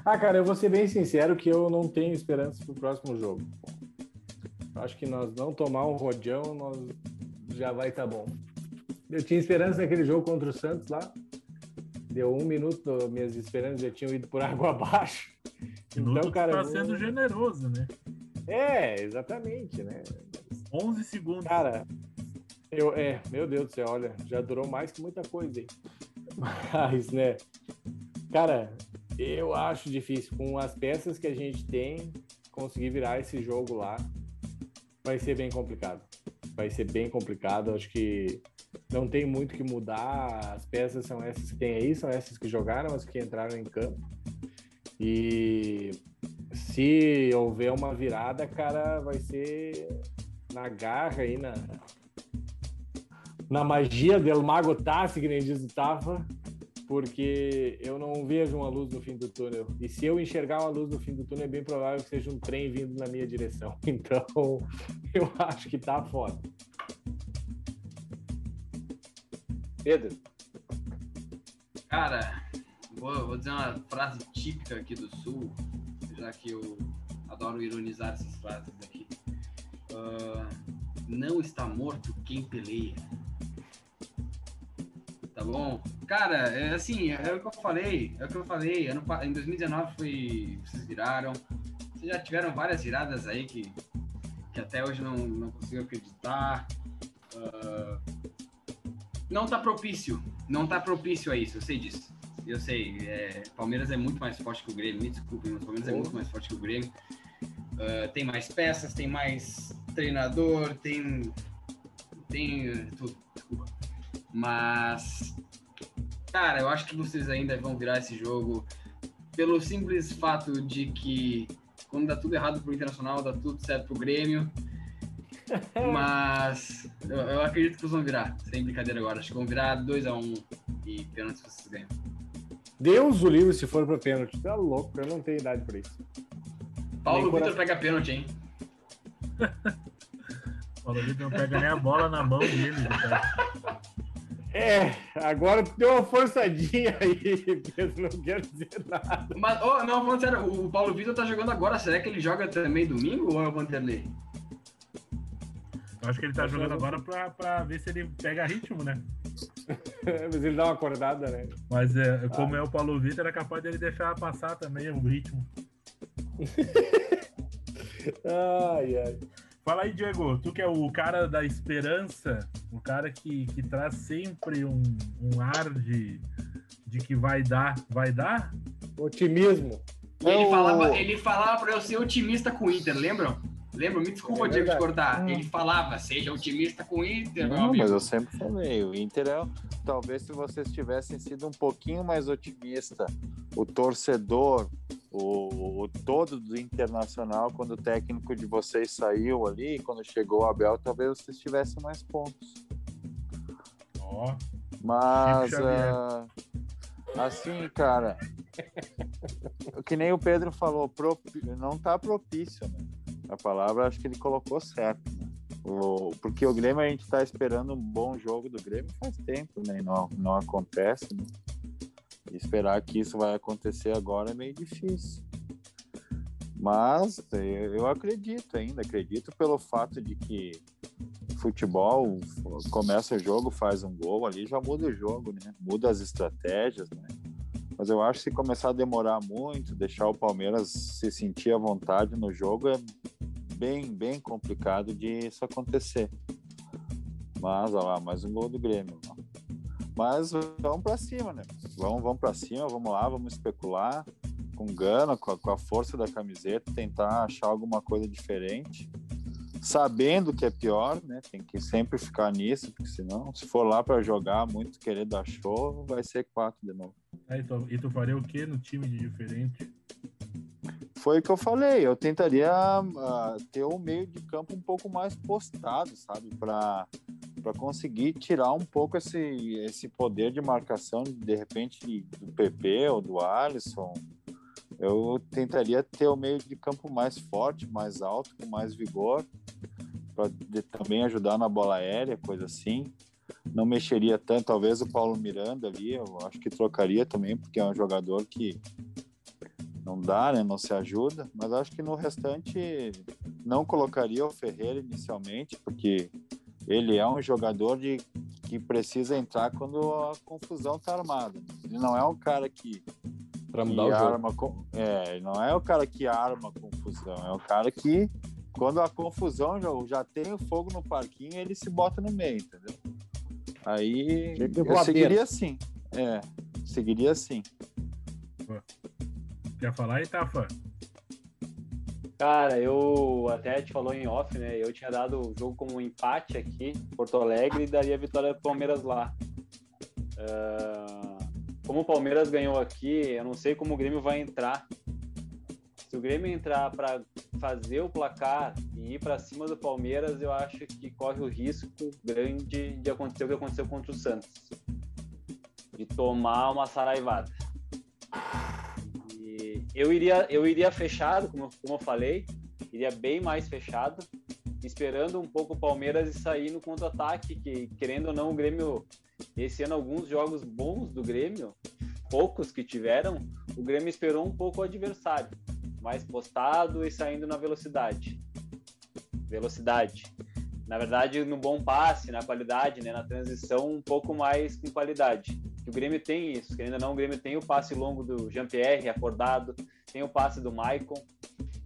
ah, cara, eu vou ser bem sincero que eu não tenho esperança pro próximo jogo. Acho que nós não tomar um rodeão, nós já vai estar tá bom. Eu tinha esperança naquele jogo contra o Santos lá. Deu um minuto, minhas esperanças já tinham ido por água abaixo. Então, cara. Tá sendo generoso, né? É, exatamente, né? 11 segundos. Cara, eu, é, meu Deus do céu, olha, já durou mais que muita coisa aí. Mas, né? Cara, eu acho difícil. Com as peças que a gente tem, conseguir virar esse jogo lá vai ser bem complicado. Vai ser bem complicado. Acho que não tem muito que mudar. As peças são essas que tem aí, são essas que jogaram, as que entraram em campo. E se houver uma virada, cara, vai ser na garra aí, na, na magia del Mago Tassi, que nem diz o Tafa, porque eu não vejo uma luz no fim do túnel. E se eu enxergar uma luz no fim do túnel, é bem provável que seja um trem vindo na minha direção. Então, eu acho que tá foda. Pedro? Cara, Vou, vou dizer uma frase típica aqui do Sul, já que eu adoro ironizar essas frases aqui. Uh, não está morto quem peleia. Tá bom? Cara, é assim, é o que eu falei, é o que eu falei. Ano, em 2019 foi. Vocês viraram. Vocês já tiveram várias viradas aí que, que até hoje não, não consigo acreditar. Uh, não tá propício. Não tá propício a isso, eu sei disso eu sei, é, Palmeiras é muito mais forte que o Grêmio, me desculpem, mas Palmeiras é muito mais forte que o Grêmio. Uh, tem mais peças, tem mais treinador, tem. tem tudo, desculpa. Mas. Cara, eu acho que vocês ainda vão virar esse jogo pelo simples fato de que quando dá tudo errado pro Internacional, dá tudo certo pro Grêmio. Mas eu, eu, acredito que vocês vão virar, sem brincadeira agora. Acho que vão virar 2x1 um, e pênalti vocês ganham. Deus o livre se for para pênalti. Tá louco, eu não tenho idade para isso. Paulo Vitor pega pênalti, hein? Paulo Vitor não pega nem a bola na mão dele. É, agora deu uma forçadinha aí, não quero dizer nada. Mas, oh, não, falando sério, o Paulo Vitor tá jogando agora. Será que ele joga também domingo ou é o Vanderlei? Acho que ele tá jogando agora pra, pra ver se ele pega ritmo, né? Mas ele dá uma acordada, né? Mas é, como ah. é o Paulo Vitor, é capaz dele deixar passar também o ritmo. ai, ai. Fala aí, Diego, tu que é o cara da esperança, o cara que, que traz sempre um, um ar de, de que vai dar. Vai dar? Otimismo. Ele, falava, ele falava pra eu ser otimista com o Inter, lembram? Lembra? Me desculpa, é Diego, de cortar. Hum. Ele falava, seja otimista com o Inter, Não, meu amigo. Mas eu sempre falei, o Inter é. Talvez se vocês tivessem sido um pouquinho mais otimista, o torcedor, o, o, todo do Internacional, quando o técnico de vocês saiu ali, quando chegou o Abel, talvez vocês tivessem mais pontos. Ó. Oh, Mas, uh, assim, cara, que nem o Pedro falou, não tá propício, né? A palavra acho que ele colocou certo, né? O, porque o Grêmio a gente tá esperando um bom jogo do Grêmio faz tempo, né? Não, não acontece, né? esperar que isso vai acontecer agora é meio difícil. Mas eu acredito ainda, acredito pelo fato de que futebol começa o jogo, faz um gol ali, já muda o jogo, né? Muda as estratégias, né? Mas eu acho que se começar a demorar muito, deixar o Palmeiras se sentir à vontade no jogo, é bem, bem complicado de isso acontecer. Mas, olha lá, mais um gol do Grêmio. Mas vamos para cima, né? Vamos, vamos para cima, vamos lá, vamos especular com gana, com a, com a força da camiseta, tentar achar alguma coisa diferente. Sabendo que é pior, né? Tem que sempre ficar nisso, porque senão, se for lá para jogar muito, querer dar show, vai ser quatro de novo. É, então, e tu faria o que no time de diferente? Foi o que eu falei, eu tentaria uh, ter um meio de campo um pouco mais postado, sabe? Para conseguir tirar um pouco esse, esse poder de marcação, de repente, do PP ou do Alisson. Eu tentaria ter o meio de campo mais forte, mais alto, com mais vigor, para também ajudar na bola aérea, coisa assim. Não mexeria tanto, talvez o Paulo Miranda ali, eu acho que trocaria também, porque é um jogador que não dá, né? Não se ajuda, mas acho que no restante não colocaria o Ferreira inicialmente, porque ele é um jogador de, que precisa entrar quando a confusão está armada. Ele não é um cara que para mudar o arma jogo. é, não é o cara que arma a confusão, é o cara que quando a confusão já, já tem o fogo no parquinho, ele se bota no meio, entendeu? Aí eu seguiria assim. É, seguiria assim. Quer falar aí, Tafa? Cara, eu até te falou em off, né? Eu tinha dado o jogo como um empate aqui, Porto Alegre, e daria vitória do Palmeiras lá. Uh, como o Palmeiras ganhou aqui, eu não sei como o Grêmio vai entrar. Se o Grêmio entrar para fazer o placar e ir para cima do Palmeiras, eu acho que corre o risco grande de acontecer o que aconteceu contra o Santos de tomar uma saraivada eu iria, eu iria fechado, como, como eu falei, iria bem mais fechado, esperando um pouco o Palmeiras sair no contra-ataque, que querendo ou não, o Grêmio, esse ano, alguns jogos bons do Grêmio, poucos que tiveram, o Grêmio esperou um pouco o adversário, mais postado e saindo na velocidade. Velocidade. Na verdade, no bom passe, na qualidade, né, na transição, um pouco mais com qualidade o Grêmio tem isso, que ainda não o Grêmio tem o passe longo do Jean-Pierre acordado, tem o passe do Maicon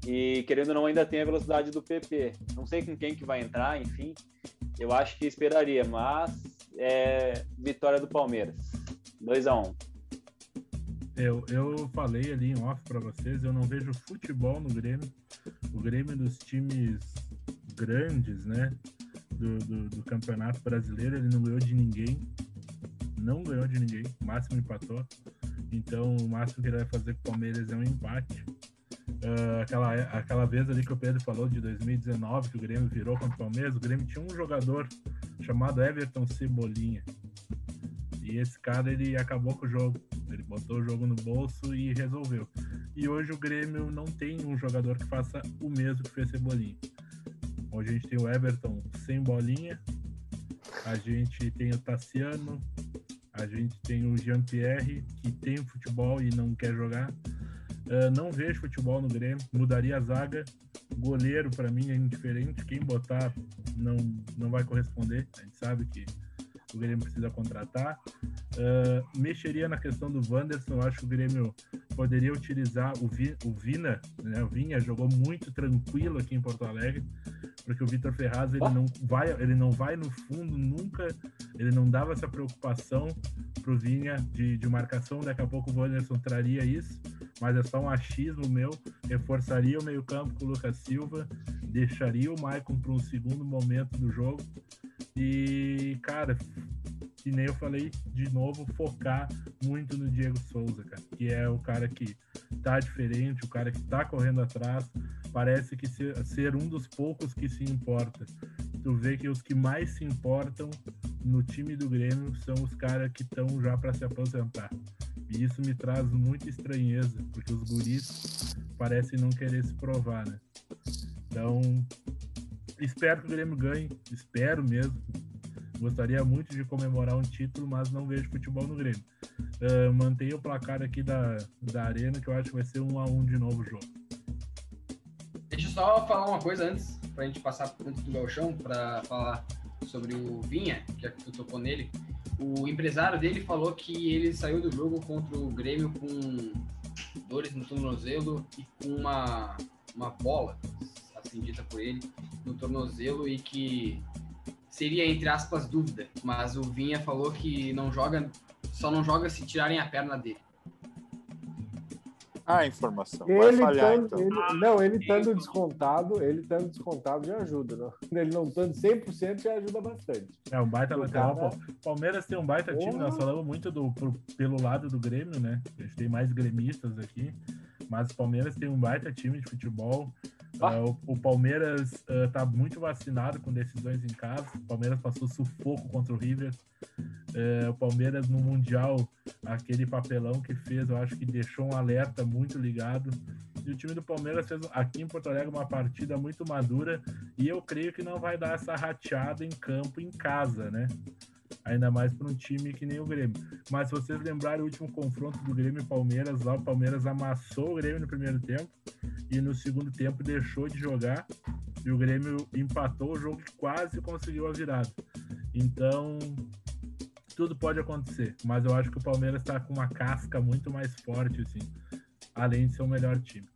e querendo ou não ainda tem a velocidade do PP. Não sei com quem que vai entrar, enfim, eu acho que esperaria, mas é vitória do Palmeiras, 2 a 1 um. Eu, eu falei ali em off para vocês, eu não vejo futebol no Grêmio. O Grêmio dos times grandes, né? Do, do, do Campeonato Brasileiro, ele não ganhou de ninguém não ganhou de ninguém, o máximo empatou. Então, o máximo que ele vai fazer com o Palmeiras é um empate. Uh, aquela, aquela vez ali que o Pedro falou de 2019, que o Grêmio virou contra o Palmeiras, o Grêmio tinha um jogador chamado Everton Cebolinha. E esse cara ele acabou com o jogo. Ele botou o jogo no bolso e resolveu. E hoje o Grêmio não tem um jogador que faça o mesmo que fez Cebolinha. Hoje a gente tem o Everton sem bolinha, a gente tem o Tassiano, a gente tem o Jean-Pierre, que tem o futebol e não quer jogar. Uh, não vejo futebol no Grêmio, mudaria a zaga. Goleiro, para mim, é indiferente. Quem botar não, não vai corresponder. A gente sabe que o Grêmio precisa contratar. Uh, mexeria na questão do Wanderson. Acho que o Grêmio poderia utilizar o, Vi, o Vina, né? O Vinha jogou muito tranquilo aqui em Porto Alegre. Porque o Vitor Ferraz ele não vai, ele não vai no fundo nunca, ele não dava essa preocupação pro Vinha de, de marcação, daqui a pouco o Wanderson traria isso, mas é só um achismo meu, reforçaria o meio-campo com o Lucas Silva, deixaria o Maicon para um segundo momento do jogo e, cara, que nem eu falei de novo, focar muito no Diego Souza, cara, que é o cara que tá diferente, o cara que tá correndo atrás, parece que ser, ser um dos poucos que se importa. Tu vê que os que mais se importam no time do Grêmio são os caras que estão já para se aposentar. E isso me traz muita estranheza, porque os guris parecem não querer se provar, né? Então, espero que o Grêmio ganhe, espero mesmo. Gostaria muito de comemorar um título, mas não vejo futebol no Grêmio. Uh, mantenha o placar aqui da, da Arena, que eu acho que vai ser um a um de novo o jogo. Deixa eu só falar uma coisa antes, pra gente passar antes do Galchão, para falar sobre o Vinha, que tu tocou nele. O empresário dele falou que ele saiu do jogo contra o Grêmio com dores no tornozelo e com uma, uma bola, assim dita por ele, no tornozelo e que seria, entre aspas, dúvida. Mas o Vinha falou que não joga, só não joga se tirarem a perna dele. Ah, informação. Vai Ele falhar, tando- então. ele- não, ele estando descontado, ele estando descontado já ajuda, não? Ele não estando 100% já ajuda bastante. É um baita lateral. cara-. Palmeiras tem um baita time, nós falamos muito do, pro- pelo lado do Grêmio, né? A gente tem mais gremistas aqui, mas o Palmeiras tem um baita time de futebol. Ah. Ah, o, o Palmeiras ah, tá muito vacinado com decisões em casa. O Palmeiras passou sufoco contra o River. Eh, o Palmeiras no Mundial, aquele papelão que fez, eu acho que deixou um alerta muito ligado. E o time do Palmeiras fez aqui em Porto Alegre uma partida muito madura e eu creio que não vai dar essa rateada em campo em casa, né? Ainda mais para um time que nem o Grêmio. Mas se vocês lembrarem o último confronto do Grêmio e Palmeiras, lá o Palmeiras amassou o Grêmio no primeiro tempo e no segundo tempo deixou de jogar e o Grêmio empatou o jogo e quase conseguiu a virada. Então, tudo pode acontecer, mas eu acho que o Palmeiras está com uma casca muito mais forte, assim, além de ser o melhor time.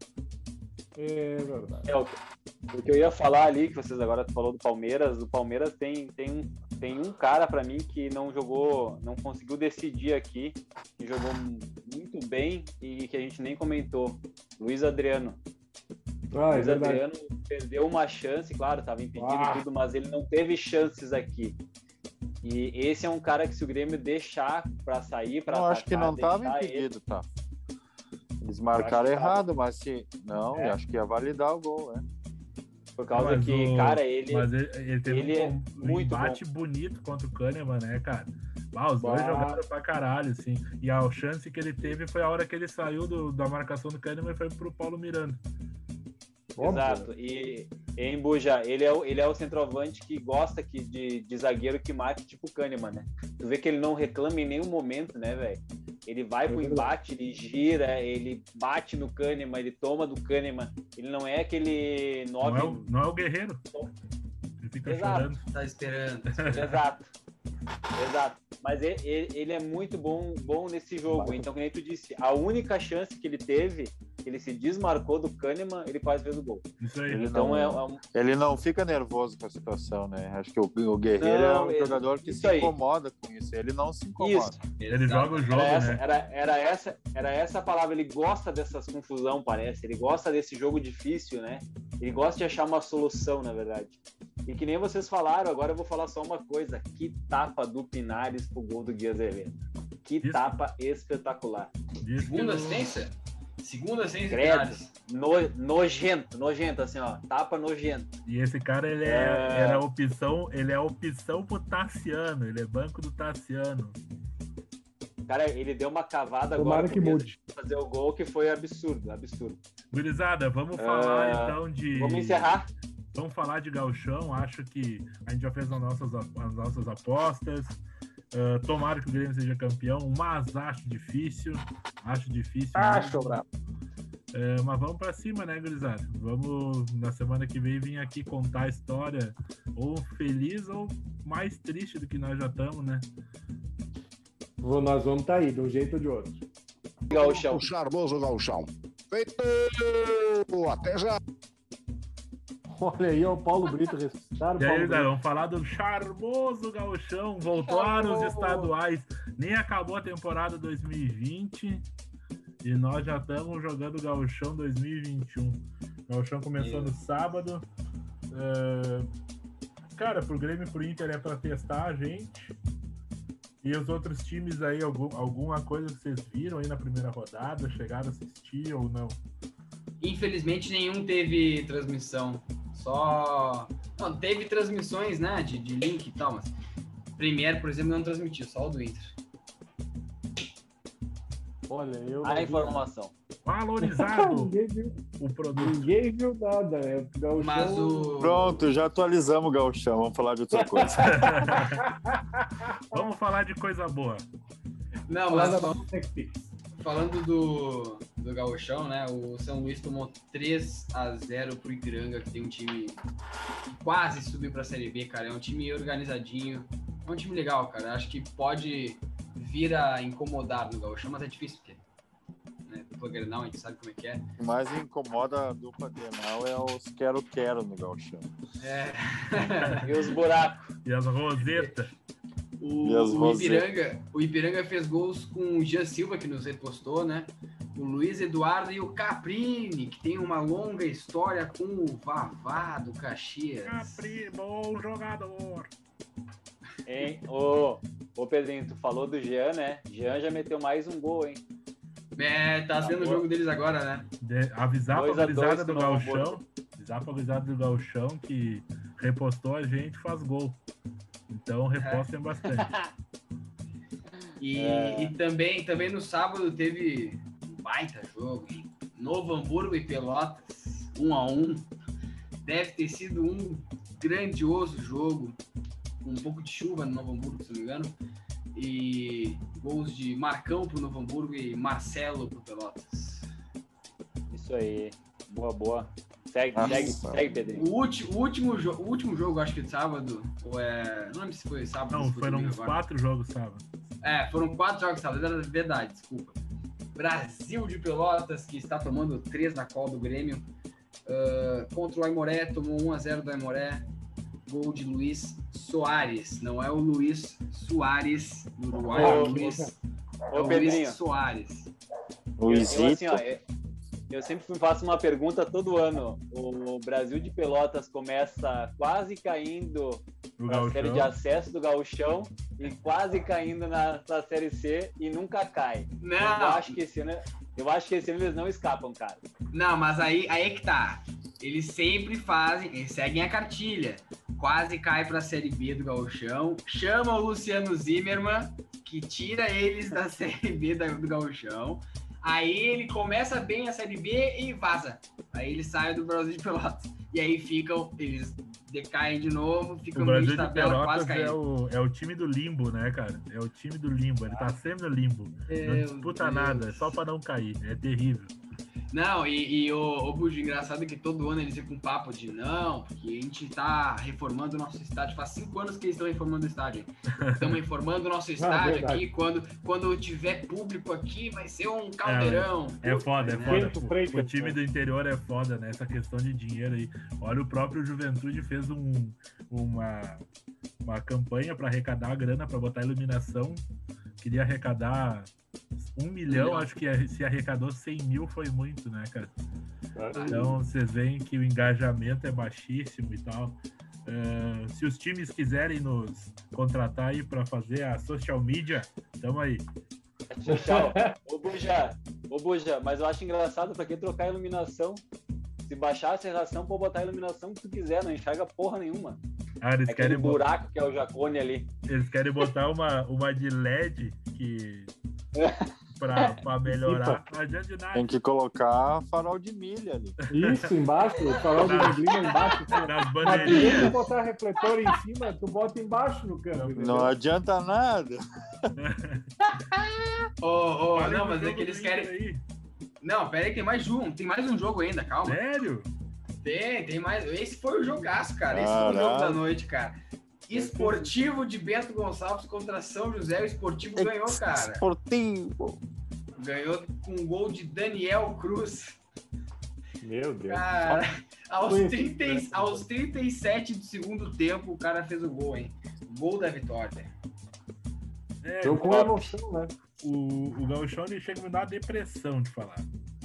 É verdade. É, o, o que eu ia falar ali, que vocês agora falou do Palmeiras, o Palmeiras tem, tem, um, tem um cara pra mim que não jogou, não conseguiu decidir aqui, que jogou muito bem e que a gente nem comentou. Luiz Adriano. Ah, é Luiz verdade. Adriano perdeu uma chance, claro, estava impedido Ah. e tudo, mas ele não teve chances aqui. E esse é um cara que se o Grêmio deixar pra sair, pra Não, acho que não estava deixar ele- impedido, tá? Eles marcaram que tava. errado, mas se. Não, É. eu acho que ia validar o gol, né? Por causa Mas que, o- cara, ele. Mas ele, ele teve ele é um, um muito embate bonito contra o Kahneman, né, cara? Ah, os dois Bah. jogaram pra caralho, assim. E a chance que ele teve foi a hora que ele saiu do- da marcação do Kahneman e foi pro Paulo Miranda. Óbvio. Exato. E em Buja, ele é, o, ele é o centroavante que gosta que, de, de zagueiro que mate tipo o Kahneman, né? Tu vê que ele não reclama em nenhum momento, né, velho? Ele vai É pro embate, ele gira, ele bate no Kahneman, ele toma do Kahneman. Ele não é aquele Não nove. é, o, não é o guerreiro. Ele fica Exato. chorando. Tá esperando. Exato. Exato. Mas ele, ele- é muito bom, bom nesse jogo. Então, como tu disse, a única chance que ele teve, ele se desmarcou do Kahneman, ele quase fez o gol. Isso aí. Ele Então não, é, é um- ele não fica nervoso com a situação, né? Acho que o, o Guerreiro é Não, um ele- jogador que se aí. incomoda com isso. Ele não se incomoda. Isso. Ele joga o jogo, Era essa, né? era, era, essa, era essa a palavra. Ele gosta dessas confusão, parece. Ele gosta desse jogo difícil, né? Ele gosta de achar uma solução, na verdade. E que nem vocês falaram, agora eu vou falar só uma coisa. Que tapa do Pinares pro gol do Gui Azevedo. Que Isso. tapa espetacular. Que Segunda assistência? Segunda assistência Credo. No, nojento, nojento, assim, ó. Tapa nojento. E esse cara, ele é, É. era a opção, ele é a opção pro Tassiano, ele é banco do Tassiano. Cara, ele deu uma cavada Tomara agora que mude. fazer o gol, que foi absurdo, absurdo. Gurizada, vamos falar Ah, então de. Vamos encerrar. Vamos falar de gauchão. Acho que a gente já fez as nossas, as nossas apostas. Ah, tomara que o Grêmio seja campeão, mas acho difícil. Acho difícil. Acho, bravo. É, mas vamos pra cima, né, gurizada? Vamos na semana que vem vir aqui contar a história, ou feliz ou mais triste do que nós já estamos, né? Vou- Nós vamos estar aí, de um jeito ou de outro. Gauchão. O charmoso galchão. Feito! Até já! Olha aí, ó, o Paulo Brito ressuscitaram. E aí, galera, Brito. vamos falar do charmoso gauchão. Voltaram os estaduais. Nem acabou a temporada 2020. E nós já estamos jogando gauchão 2021. Gauchão começou no sábado. É, Cara, pro Grêmio e pro Inter é pra testar a gente. E os outros times aí, algum, alguma coisa que vocês viram aí na primeira rodada? Chegaram a assistir ou não? Infelizmente nenhum teve transmissão. Só. Não, teve transmissões, né? De, de link e tal, mas. Premier, por exemplo, não transmitiu, só o do Inter. Olha, eu. A informação. Valorizado ninguém, viu, o produto. ninguém viu nada, né? O Gauchão- Mas o. Pronto, já atualizamos o gauchão. Vamos falar de outra coisa. Vamos falar de coisa boa. Não, mas Netflix. Falando do, do Gauchão, né? O São Luís tomou 3 a 0 pro Ipiranga, que tem um time que quase subiu pra Série B, cara. É um time organizadinho. É um time legal, cara. Acho que pode vir a incomodar no Gauchão, mas é difícil, porque. Né, dupla Grenal, a gente sabe como é que é. O que mais incomoda a dupla Grenal é os quero-quero no gauchão. É. E os buracos. E as rosetas. O, o? Ipiranga, o Ipiranga fez gols com o Jean Silva, que nos repostou, né? O Luiz Eduardo e o Caprini, que tem uma longa história com o Vavá do Caxias. Capri, bom jogador. Hein? Ô, ô Pedrinho, tu falou do Jean, né? Jean já meteu mais um gol, hein? É, tá sendo o boa. jogo deles agora, né? De- avisar Dois pra gurizada do Galchão. Avisar pra gurizada do Galchão que repostou a gente faz gol. Então repostem bastante. E, É. e também, também no sábado teve um baita jogo, hein? Novo Hamburgo e Pelotas, um a um. Deve ter sido um grandioso jogo, com um pouco de chuva no Novo Hamburgo, se não me engano. E gols de Marcão pro Novo Hamburgo e Marcelo pro Pelotas. Isso aí. Boa, boa. Segue, Nossa. segue, segue, Pedrinho. O, ulti, o, último, jo- o último jogo, acho que de sábado, ou é. Não lembro se foi sábado ou Não, foi foram domingo quatro jogos sábado. É, foram quatro jogos sábado, era verdade, desculpa. Brasil de Pelotas, que está tomando três na cola do Grêmio. Ah, contra o Aimoré, tomou 1x0 do Aimoré. Gol de Luiz Soares. Não é o Luiz Soares do Uruguai, é o Ô, Luiz, é o Pedrinho. Luiz Soares. O Eu, assim, ó, eu, eu sempre me faço uma pergunta todo ano. O Brasil de Pelotas começa quase caindo na série de acesso do gauchão e quase caindo na, na série C e nunca cai. Eu Não, acho que esse ano, eu acho que esse ano eles não escapam, cara. não, mas aí, aí é que tá. Eles sempre fazem, eles seguem a cartilha. Quase cai pra Série B do Gauchão. Chama o Luciano Zimmermann, que tira eles da Série B do Gauchão. Aí ele começa bem a Série B e vaza. Aí ele sai do Brasil de Pelotas. E aí ficam, eles decaem de novo, ficam no meio Brasil de tabela quase Pelotas é caindo. o, é o time do limbo, né, cara? É o time do limbo. Ele tá sempre no limbo. Não Meu disputa Deus. nada, é só pra não cair. É terrível. Não, e, e o, o Bujo, engraçado é que todo ano eles ficam com papo de não, porque a gente tá reformando o nosso estádio. Faz cinco anos que eles estão reformando o estádio. Estamos reformando o nosso estádio verdade. aqui. Quando, quando tiver público aqui, vai ser um caldeirão. É foda, é né? foda. O, o time do interior é foda, né? Essa questão de dinheiro aí. Olha, o próprio Juventude fez um, uma, uma campanha para arrecadar grana para botar iluminação. Queria arrecadar um milhão, milhão. acho que se arrecadou 100 mil foi muito, né, cara? Ah, Então vocês veem que o engajamento é baixíssimo e tal. Eh, se os times quiserem nos contratar aí para fazer a social media, tamo aí. Tchau, tchau. Ô Buja, ô Buja, mas eu acho engraçado pra que trocar a iluminação? Se baixar a serração, pode botar a iluminação que tu quiser, não enxerga porra nenhuma. Ah, eles É aquele querem, buraco que é o Jacone ali. eles querem botar uma, uma de LED que pra, pra melhorar. Não adianta de nada. Tem que colocar farol de milha ali. Isso, embaixo, farol de neblina embaixo. Nas bandeirinhas. botar refletor em cima, tu bota embaixo no campo. entendeu? Não adianta nada. Ô, ô, Fala não, mas é que eles querem. Aí. Não, pera aí, tem mais um. Tem mais um jogo ainda, calma. Sério? Tem, tem mais. Esse foi o jogaço, cara. Esse foi o jogo da noite, cara. Esportivo de Bento Gonçalves contra São José. O Esportivo ganhou, cara. Esportivo. Ganhou com um gol de Daniel Cruz. Meu Deus. Cara, aos, Foi- 30, e- aos 37 do segundo tempo, o cara fez o gol, hein? Gol da vitória. É, Jogo com o, emoção, né? o, o Gauchão chega a me dar uma depressão de falar.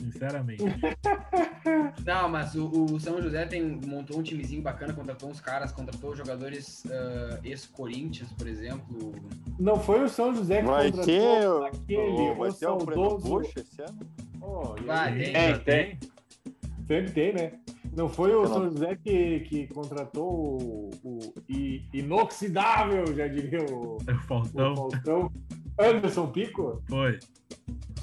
Sinceramente. Não, mas o, o São José tem, montou um timezinho bacana, contratou uns caras, contratou jogadores ah, ex-Corinthians, por exemplo. Não foi o São José que Vai contratou ter, o- aquele, o- vai o ter o Breno saudoso- Bush esse ano? Oh, Vai, tem. Já tem. Sempre tem, né? Não foi o São José que, que contratou o, o inoxidável, já diria o, O o Faustão Faustão. Anderson Pico? foi.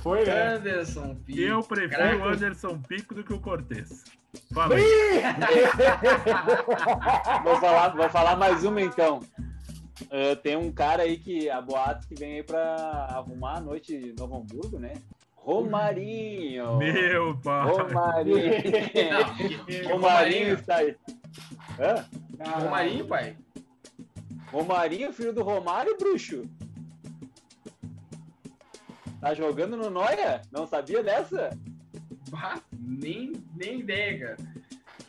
Foi, né? Anderson Pico. Eu prefiro Caraca. o Anderson Pico do que o Cortez. Fala aí. Vou falar, vou falar mais uma então. Ah, tem um cara aí que a boato que vem aí pra arrumar a noite em Novo Hamburgo, né? Romarinho. Meu pai. Romarinho. Não, Romarinho está aí. Hã? Romarinho, pai. Romarinho, filho do Romário, bruxo. Tá jogando no Noia? Não sabia dessa? Bah, nem, nem ideia, cara.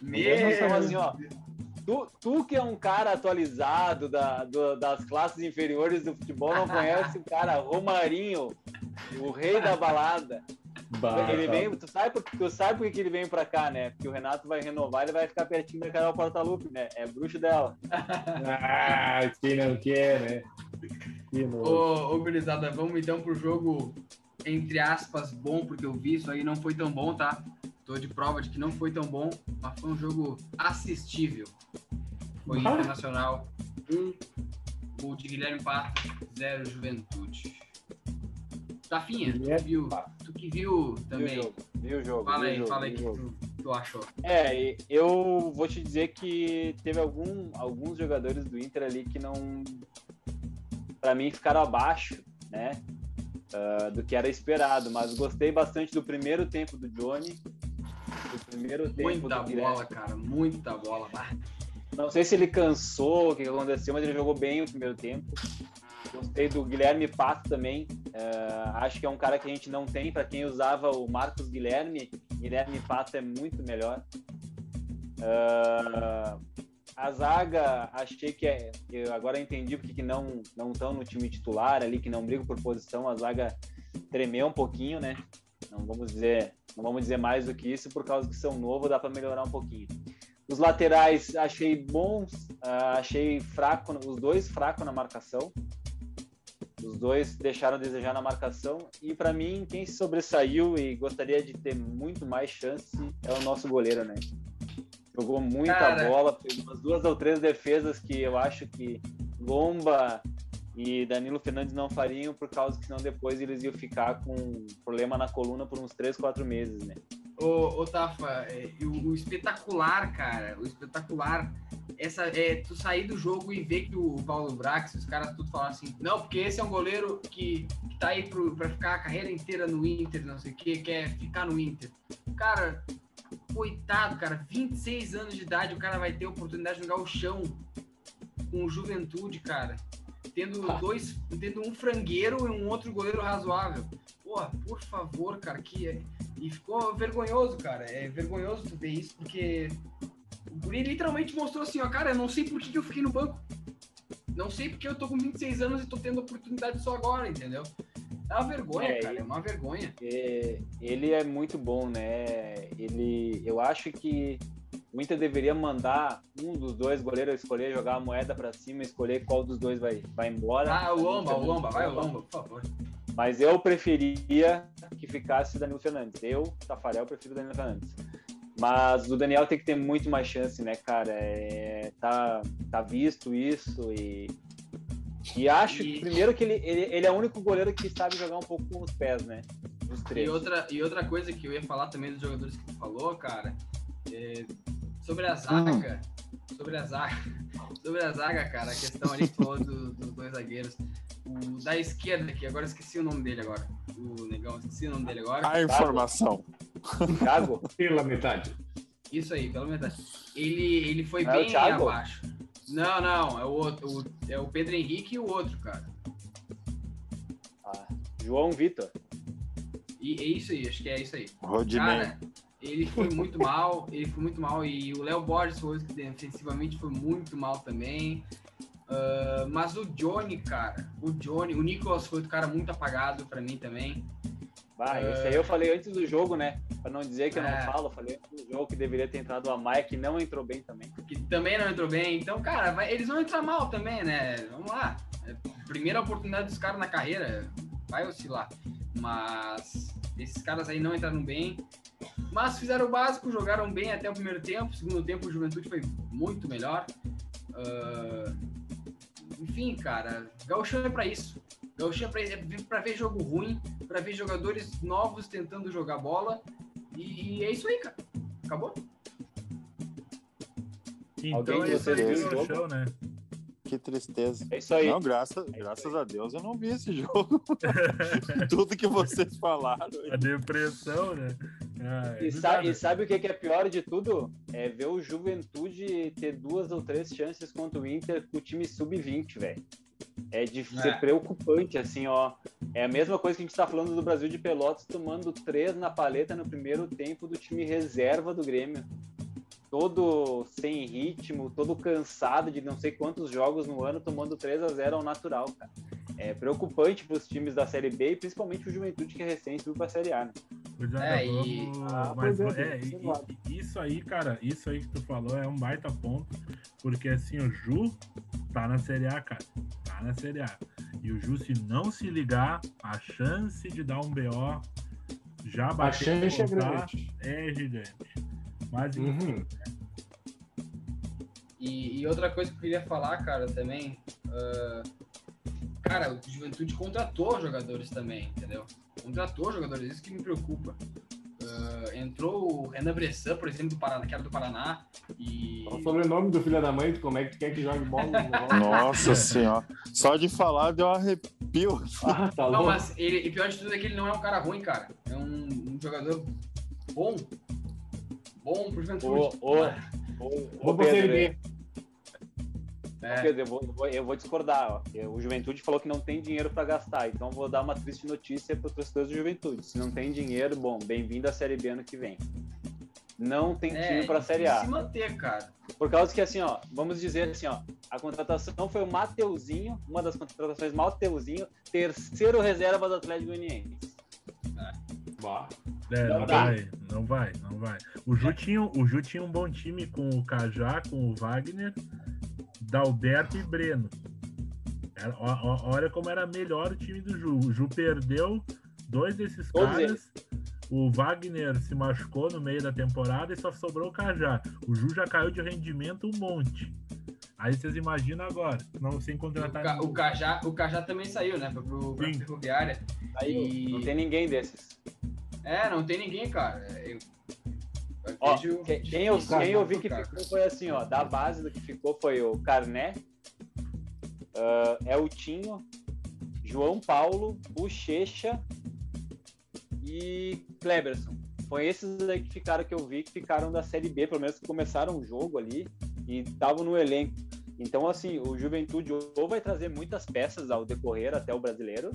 Mesmo são Meu assim, ó. Tu, tu que é um cara atualizado da, do- das classes inferiores do futebol, não conhece o cara Romarinho, o rei da balada. Bah, ele vem, tu sabe, por- tu sabe por que ele vem pra cá, né? Porque o Renato vai renovar, ele vai ficar pertinho da Carol Portalupe, né? É bruxo dela. Ah, quem não quer, né? Ô, ô, gurizada, vamos então pro jogo, entre aspas, bom, porque eu vi isso aí não foi tão bom, tá? Tô de prova de que não foi tão bom, mas foi um jogo assistível. Foi Ah. Internacional 1, um, gol de Guilherme Pato, 0 Juventude. Tafinha, tu viu, tu que viu Viu o também. jogo? Viu o jogo? Fala aí, jogo, fala aí o que tu, tu achou. É, eu vou te dizer que teve algum, alguns jogadores do Inter ali que não, Pra mim, ficaram abaixo, né, ah, do que era esperado. Mas gostei bastante do primeiro tempo do Johnny, do primeiro tempo Muita do bola, cara, muita bola. Não sei se ele cansou, o que aconteceu, mas ele jogou bem o primeiro tempo. Gostei do Guilherme Pato também. Ah, acho que é um cara que a gente não tem. Para quem usava o Marcos Guilherme, Guilherme Pato é muito melhor. Ah, a zaga, achei que é. Eu agora entendi porque que não estão no time titular ali, que não brigam por posição. A zaga tremeu um pouquinho, né? Não vamos dizer, não vamos dizer mais do que isso, por causa que são novo, dá para melhorar um pouquinho. Os laterais achei bons, ah, achei fraco, os dois fracos na marcação. Os dois deixaram a desejar na marcação. E para mim, quem se sobressaiu e gostaria de ter muito mais chance é o nosso goleiro, né? Jogou muita Cara. bola, fez umas duas ou três defesas que eu acho que Lomba e Danilo Fernandes não fariam, por causa que senão depois eles iam ficar com problema na coluna por uns três, quatro meses, né? Ô, ô Tafa, é, o, o espetacular, cara, o espetacular, essa, é tu sair do jogo e ver que o Paulo Brax, os caras tudo falam assim, não, porque esse é um goleiro que, que tá aí pro, pra ficar a carreira inteira no Inter, não sei o que, quer ficar no Inter. Cara, coitado, cara, 26 anos de idade, o cara vai ter a oportunidade de jogar o chão com juventude, cara. Tendo dois, tendo um frangueiro e um outro goleiro razoável. Porra, por favor, cara, que é- e ficou vergonhoso, cara. É vergonhoso tu ver isso, porque o Guri literalmente mostrou assim, ó, cara, eu não sei por que, que eu fiquei no banco. Não sei porque eu tô com 26 anos e tô tendo oportunidade só agora, entendeu? É uma vergonha, É, cara, e- é uma vergonha. É, ele é muito bom, né? Ele, eu acho que o Inter deveria mandar um dos dois goleiros escolher jogar a moeda para cima, escolher qual dos dois vai, vai embora. Ah, o Lomba, o Lomba, vai o Lomba, por favor. Mas eu preferia que ficasse Danilo Fernandes. Eu, Tafarel, prefiro Danilo Fernandes. Mas o Daniel tem que ter muito mais chance, né, cara? É, tá, tá visto isso e. E acho E- que, primeiro, que ele, ele, ele é o único goleiro que sabe jogar um pouco com os pés, né? Os três. E outra, e outra coisa que eu ia falar também dos jogadores que tu falou, cara, é sobre a zaga. Sobre a zaga. Sobre a zaga, cara, a questão ali que tu falou do- dos dois zagueiros. O da esquerda, que agora eu esqueci o nome dele agora. O negão, esqueci o nome dele agora. A informação. Thiago? Pela metade. Isso aí, pelo menos. Ele, ele foi Não é bem Thiago? abaixo. Não, não, é o outro. o- é o Pedro Henrique e o outro, cara. Ah, João Vitor. E é isso aí, acho que é isso aí. Rodinei. Cara, Ele foi muito mal, ele foi muito mal. E o Léo Borges foi que defensivamente foi muito mal também. Uh, mas o Johnny, cara, o Johnny, o Nicolas foi outro cara muito apagado para mim também. Bah, esse aí eu falei antes do jogo, né? Pra não dizer que eu é. não falo, falei antes do jogo que deveria ter entrado a Maia, que não entrou bem também. Que também não entrou bem. Então, cara, vai, eles vão entrar mal também, né? Vamos lá. É primeira oportunidade dos caras na carreira, vai oscilar. Mas esses caras aí não entraram bem. Mas fizeram o básico, jogaram bem até o primeiro tempo. Segundo tempo, o Juventude foi muito melhor. Uh... Enfim, cara, Gauchão é pra isso. Gauchão é pra, é pra ver jogo ruim, pra ver jogadores novos tentando jogar bola. E, e é isso aí, cara. Acabou? Então Alguém de vocês viu o jogo? né? Que tristeza. É isso aí. Não, graças, é graças a Deus eu não vi esse jogo. Tudo que vocês falaram. A depressão, né? Ah, é e, sabe, e, sabe, o que é pior de tudo? É ver o Juventude ter duas ou três chances contra o Inter com o time sub-20, velho. É de é. ser preocupante, assim, ó. É a mesma coisa que a gente tá falando do Brasil de Pelotas tomando três na paleta no primeiro tempo do time reserva do Grêmio. Todo sem ritmo, todo cansado de não sei quantos jogos no ano, tomando 3 a 0 ao natural, cara. É preocupante para os times da Série B e principalmente o Juventude que é recente subiu para a Série A. Né? É, é, e... Ah, mas, é, é, e, isso aí, cara, isso aí que tu falou é um baita ponto, porque assim, o Ju tá na Série A, cara, tá na Série A. E o Ju, se não se ligar, a chance de dar um BO já bateu a chance é grande. É gigante. Mas uhum. né? e, e, outra coisa que eu queria falar, cara, também, uh, cara, o Juventude contratou jogadores também, entendeu? Contratou jogadores, isso que me preocupa. Uh, entrou o Renan Bressan, por exemplo, do Paraná, que era do Paraná. E... Qual o sobrenome do filho da mãe? Como é que quer que jogue bola? Nossa senhora. Só de falar deu um arrepio. Ah, tá não, mas ele, e pior de tudo é que ele não é um cara ruim, cara. É um, um jogador bom. Bom pro Juventude. Ô, ô, ô, ô, Pedro, é. Pedro, eu vou, eu vou discordar. Ó. O Juventude falou que não tem dinheiro para gastar, então vou dar uma triste notícia para os torcedores do Juventude. Se não tem dinheiro, bom, bem-vindo à Série B ano que vem. Não tem é, time para a Série A. se manter, cara. Por causa que, assim, ó, vamos dizer assim, ó, a contratação foi o Mateuzinho, uma das contratações Mateuzinho, terceiro reserva do Atlético Goianiense. É. É, não, não vai, não vai, não vai. O Ju, tinha, o Ju tinha um bom time com o Cajá, com o Wagner, Dalberto e Breno. Era, ó, olha como era melhor o time do Ju. O Ju perdeu dois desses Todos caras. Eles. O Wagner se machucou no meio da temporada e só sobrou o Cajá. O Ju já caiu de rendimento um monte. Aí vocês imaginam agora, não sem contratar. O, ca, o, Cajá, o Cajá também saiu, né? Foi pro, pra Ferroviária. E... Não tem ninguém desses. É, não tem ninguém, cara. Eu, Ó, quem, quem, eu, quem eu vi que ficou foi assim, ó, da base do que ficou foi o Carné, uh, Eltinho, João Paulo, Bochecha e Kleberson. Foi esses aí que ficaram que eu vi que ficaram da Série B, pelo menos que começaram o jogo ali e estavam no elenco. Então, assim, o Juventude ou vai trazer muitas peças ao decorrer até o brasileiro,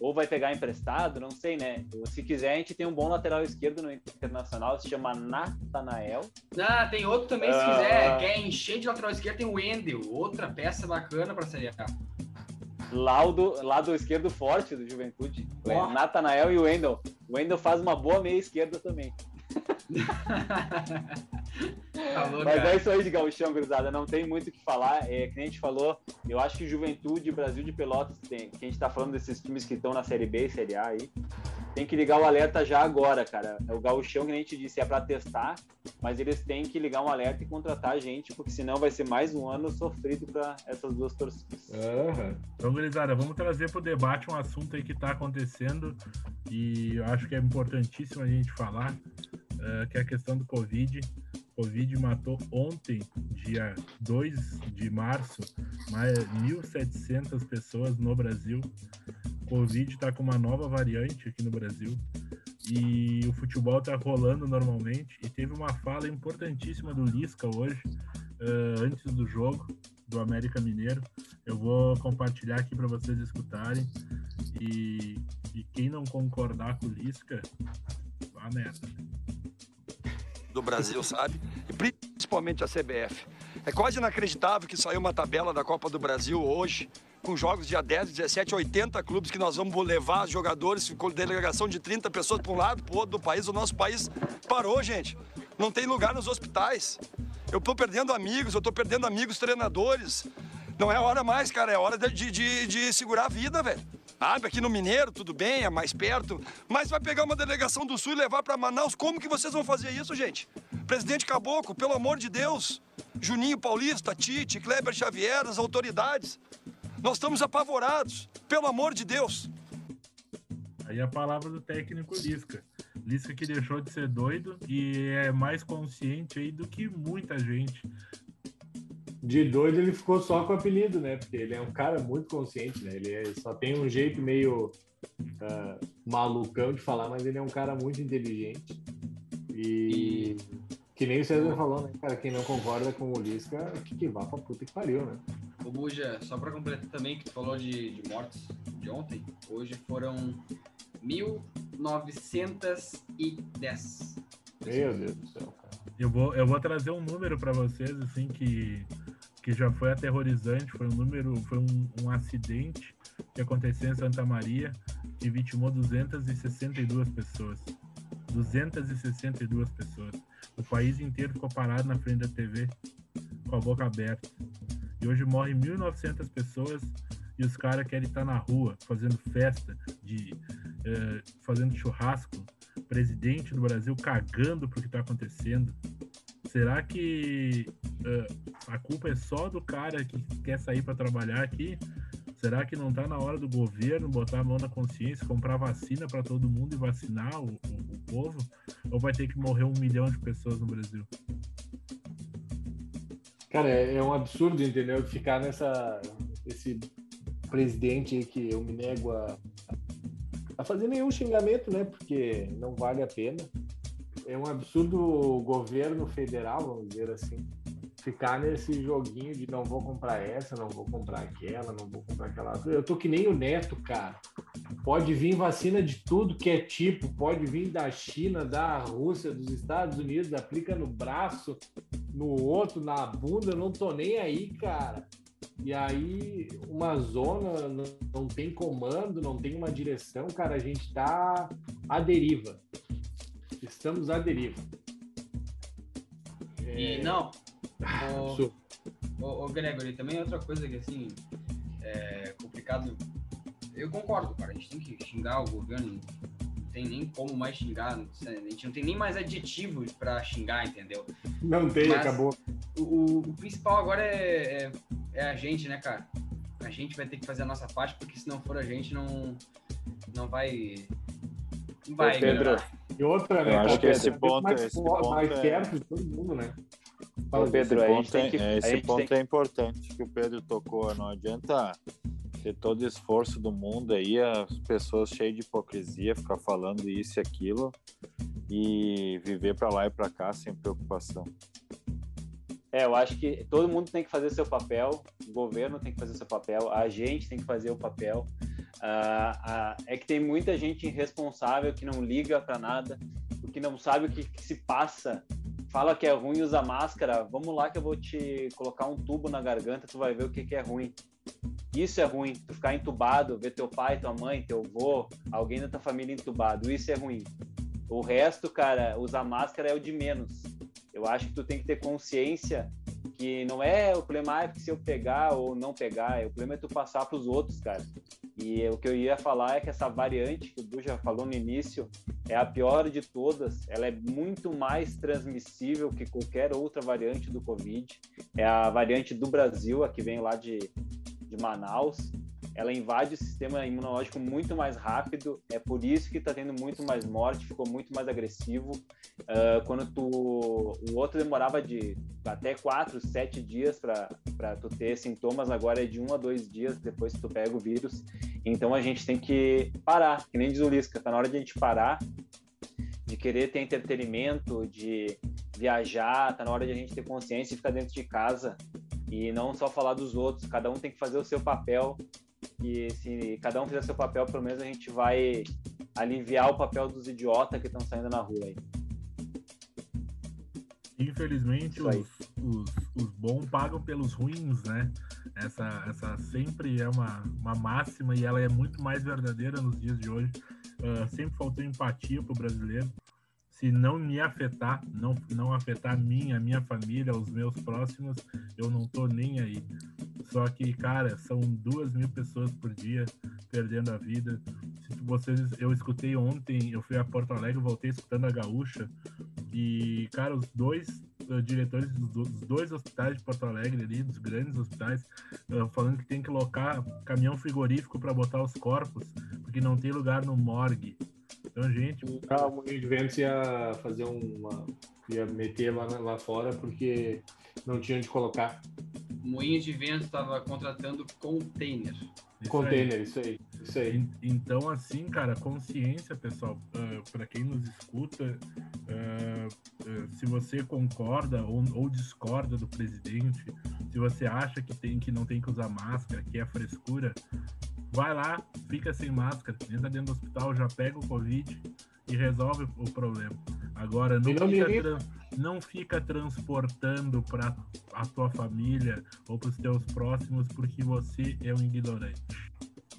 ou vai pegar emprestado, não sei, né? Se quiser, a gente tem um bom lateral esquerdo no Internacional, se chama Nathanael. Ah, tem outro também, se uh... quiser. Quer encher de lateral esquerdo, tem o Wendel, outra peça bacana para Série A. Lado, lado esquerdo forte do Juventude. Oh. Nathanael e o Wendel. O Wendel faz uma boa meia esquerda também. Falou, Mas cara. é isso aí de gauchão, gurizada. Não tem muito o que falar. É, que a gente falou, eu acho que Juventude, Brasil de Pelotas, tem, que a gente tá falando desses times que estão na Série B e Série A aí, tem que ligar o alerta já agora, cara. É o gauchão que a gente disse é para testar, mas eles têm que ligar um alerta e contratar a gente, porque senão vai ser mais um ano sofrido para essas duas torcidas. Uhum. Então, gurizada, vamos trazer para o debate um assunto aí que está acontecendo e eu acho que é importantíssimo a gente falar, uh, que é a questão do Covid. Covid matou ontem, dia 2 de março, mais 1.700 pessoas no Brasil. Covid está com uma nova variante aqui no Brasil e o futebol está rolando normalmente. E teve uma fala importantíssima do Lisca hoje, uh, antes do jogo do América Mineiro. Eu vou compartilhar aqui para vocês escutarem. E, e, quem não concordar com o Lisca, vá merda. Do Brasil, sabe? E principalmente a CBF. É quase inacreditável que saiu uma tabela da Copa do Brasil hoje, com jogos dia 10, 17, 80 clubes que nós vamos levar jogadores, com delegação de 30 pessoas para um lado, para o outro do país. O nosso país parou, gente. Não tem lugar nos hospitais. Eu estou perdendo amigos, eu estou perdendo amigos treinadores. Não é hora mais, cara, é hora de, de, de segurar a vida, velho. Ah, aqui no Mineiro, tudo bem, é mais perto. Mas vai pegar uma delegação do Sul e levar para Manaus. Como que vocês vão fazer isso, gente? Presidente Caboclo, pelo amor de Deus. Juninho Paulista, Tite, Kleber Xavier, as autoridades. Nós estamos apavorados, pelo amor de Deus. Aí a palavra do técnico Lisca. Lisca que deixou de ser doido e é mais consciente aí do que muita gente de doido ele ficou só com o apelido, né? Porque ele é um cara muito consciente, né? Ele é, só tem um jeito meio uh, malucão de falar, mas ele é um cara muito inteligente. E, e... que nem o César falou, né? Cara, quem não concorda com o Lisca, que, que vá pra puta que pariu, né? Ô Buja, só pra completar também, que tu falou de, de mortes de ontem, hoje foram 1910. Meu Deus do céu, cara. Eu vou, eu vou trazer um número para vocês, assim, que que já foi aterrorizante, foi um número, foi um, um acidente que aconteceu em Santa Maria que vitimou 262 pessoas. 262 pessoas. O país inteiro ficou parado na frente da TV com a boca aberta. E hoje morrem 1.900 pessoas e os caras querem estar na rua fazendo festa, de, uh, fazendo churrasco. Presidente do Brasil cagando pro que está acontecendo. Será que uh, a culpa é só do cara que quer sair para trabalhar aqui? Será que não está na hora do governo botar a mão na consciência, comprar vacina para todo mundo e vacinar o, o, o, povo? Ou vai ter que morrer um milhão de pessoas no Brasil? Cara, é, é um absurdo, entendeu? Ficar nessa. Esse presidente aí que eu me nego a, a fazer nenhum xingamento, né? Porque não vale a pena é um absurdo o governo federal, vamos dizer assim, ficar nesse joguinho de não vou comprar essa, não vou comprar aquela, não vou comprar aquela. Eu tô que nem o Neto, cara. Pode vir vacina de tudo que é tipo, pode vir da China, da Rússia, dos Estados Unidos, aplica no braço, no outro, na bunda, não tô nem aí, cara. E aí, uma zona não, tem comando, não tem uma direção, cara, a gente tá à deriva. Estamos à deriva. E é... não. O, o, o Gregory, também é outra coisa que assim é complicado. Eu concordo, cara. A gente tem que xingar o governo. Não tem nem como mais xingar. A gente não tem nem mais adjetivos para xingar, entendeu? Não tem, Mas acabou. O, o, principal agora é, é, é a gente, né, cara? A gente vai ter que fazer a nossa parte, porque se não for a gente, não, não vai. Não vai. Ô, Pedro, melhorar. E outra, né? Eu acho que esse ponto, mais, esse ponto mais é... perto de todo mundo, né? Fala, Pedro, esse ponto, é, que, esse ponto é importante que o Pedro tocou. Não adianta ter todo o esforço do mundo aí, as pessoas cheias de hipocrisia, ficar falando isso e aquilo e viver para lá e para cá sem preocupação. É, eu acho que todo mundo tem que fazer seu papel, o governo tem que fazer seu papel, a gente tem que fazer o papel. Uh, uh, é que tem muita gente irresponsável que não liga para nada, que não sabe o que, que, se passa. Fala que é ruim usar máscara. Vamos lá que eu vou te colocar um tubo na garganta, tu vai ver o que, que é ruim. Isso é ruim. Tu ficar entubado, ver teu pai, tua mãe, teu avô, alguém da tua família entubado. Isso é ruim. O resto, cara, usar máscara é o de menos. Eu acho que tu tem que ter consciência que não é o problema é se eu pegar ou não pegar, é o problema é tu passar para os outros, cara. E o que eu ia falar é que essa variante que o Du já falou no início é a pior de todas. Ela é muito mais transmissível que qualquer outra variante do Covid. É a variante do Brasil, a que vem lá de, de Manaus ela invade o sistema imunológico muito mais rápido, é por isso que está tendo muito mais morte, ficou muito mais agressivo. Uh, quando tu, o outro demorava de até quatro, sete dias para tu ter sintomas, agora é de um a dois dias depois que tu pega o vírus. Então a gente tem que parar, que nem diz o Lisca, tá na hora de a gente parar de querer ter entretenimento, de viajar, tá na hora de a gente ter consciência e ficar dentro de casa e não só falar dos outros, cada um tem que fazer o seu papel que se cada um fizer seu papel, pelo menos a gente vai aliviar o papel dos idiotas que estão saindo na rua aí. Infelizmente, os, os, os, bons pagam pelos ruins, né? Essa, essa sempre é uma, uma máxima e ela é muito mais verdadeira nos dias de hoje. Uh, sempre faltou empatia para o brasileiro. Se não me afetar, não, não afetar a mim, a minha família, os meus próximos, eu não tô nem aí. Só que, cara, são duas mil pessoas por dia perdendo a vida. Se vocês, eu escutei ontem, eu fui a Porto Alegre, voltei escutando a Gaúcha. E, cara, os dois uh, diretores dos, dois hospitais de Porto Alegre ali, dos grandes hospitais, uh, falando que tem que locar caminhão frigorífico para botar os corpos, porque não tem lugar no morgue. Então, gente. Ah, o de Ventos ia fazer uma. ia meter lá, lá fora porque não tinha onde colocar. Moinho de Vento estava contratando container. Isso container, aí. isso aí. Isso aí. Então, assim, cara, consciência, pessoal, uh, ah, para quem nos escuta, uh, uh, se você concorda ou, ou, discorda do presidente, se você acha que tem que não tem que usar máscara, que é frescura, vai lá, fica sem máscara, entra dentro do hospital, já pega o Covid e resolve o problema. Agora, não, não fica, não fica transportando para a tua família ou para os teus próximos porque você é um ignorante.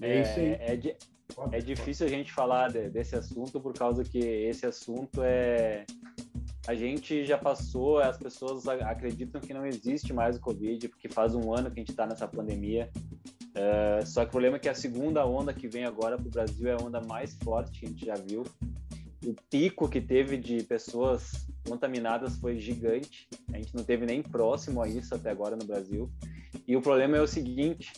É, isso aí. É, é, é difícil a gente falar de, desse assunto por causa que esse assunto é. A gente já passou, as pessoas acreditam que não existe mais o Covid, porque faz um ano que a gente está nessa pandemia. Uh, só que o problema é que a segunda onda que vem agora para o Brasil é a onda mais forte que a gente já viu. O pico que teve de pessoas contaminadas foi gigante. A gente não teve nem próximo a isso até agora no Brasil. E o problema é o seguinte: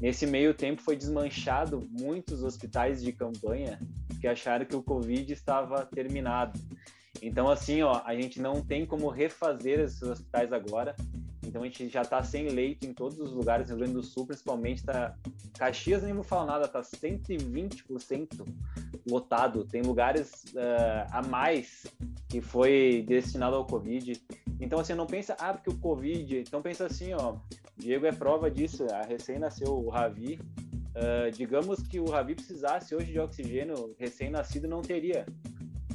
nesse meio tempo foi desmanchado muitos hospitais de campanha que acharam que o Covid estava terminado. Então, assim, ó, a gente não tem como refazer esses hospitais agora. Então, a gente já está sem leito em todos os lugares. No Rio Grande do Sul, principalmente, tá... Caxias nem vou falar nada, tá 120% lotado. Tem lugares uh, a mais que foi destinado ao Covid. Então, assim, não pensa, ah, porque o Covid. Então, pensa assim, ó. Diego é prova disso. A recém nasceu o Ravi. Uh, digamos que o Ravi precisasse hoje de oxigênio recém-nascido, não teria.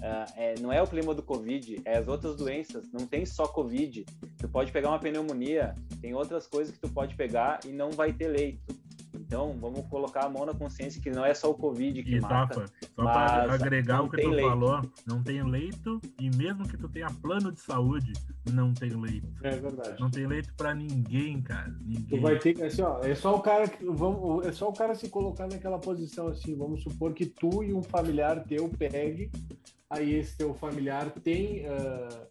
Uh, é, não é o clima do Covid, é as outras doenças. Não tem só Covid. Tu pode pegar uma pneumonia, tem outras coisas que tu pode pegar e não vai ter leito. Então, vamos colocar a mão na consciência que não é só o Covid que e mata. Rafa, só para agregar o que tu leito. falou, não tem leito e mesmo que tu tenha plano de saúde, não tem leito. É verdade. Não tem leito para ninguém, cara. Ninguém. Tu vai ter assim, ó, é só o cara que vamos, é só o cara se colocar naquela posição assim, vamos supor que tu e um familiar teu pegue aí esse teu familiar tem, uh,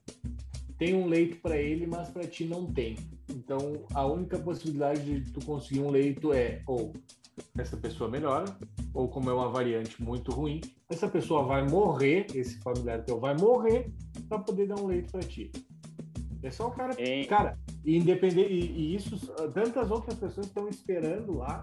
tem um leito para ele, mas para ti não tem. Então, a única possibilidade de tu conseguir um leito é ou essa pessoa melhora, ou como é uma variante muito ruim, essa pessoa vai morrer, esse familiar teu vai morrer para poder dar um leito para ti. É só o cara, Ei. cara, independente e, e isso tantas outras pessoas estão esperando lá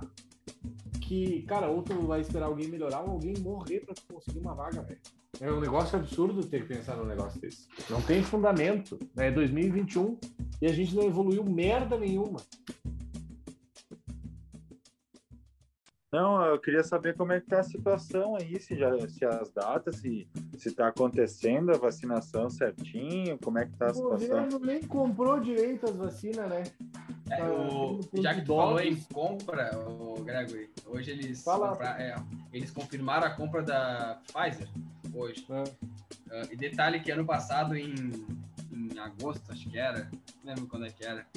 que, cara, ou tu vai esperar alguém melhorar ou alguém morrer para conseguir uma vaga, velho. É um negócio absurdo ter que pensar num negócio desse. Não tem fundamento. É 2021 e a gente não evoluiu merda nenhuma. Não, eu queria saber como é que tá a situação aí, se, já, se as datas, se está acontecendo a vacinação certinho, como é que tá a situação. O governo nem comprou direito as vacinas, né? É, tá o, já que tu falou em compra, o Gregory, hoje eles, compra, é, eles confirmaram a compra da Pfizer hoje. É. Uh, e detalhe que ano passado, em, em agosto, acho que era, não lembro quando é que era,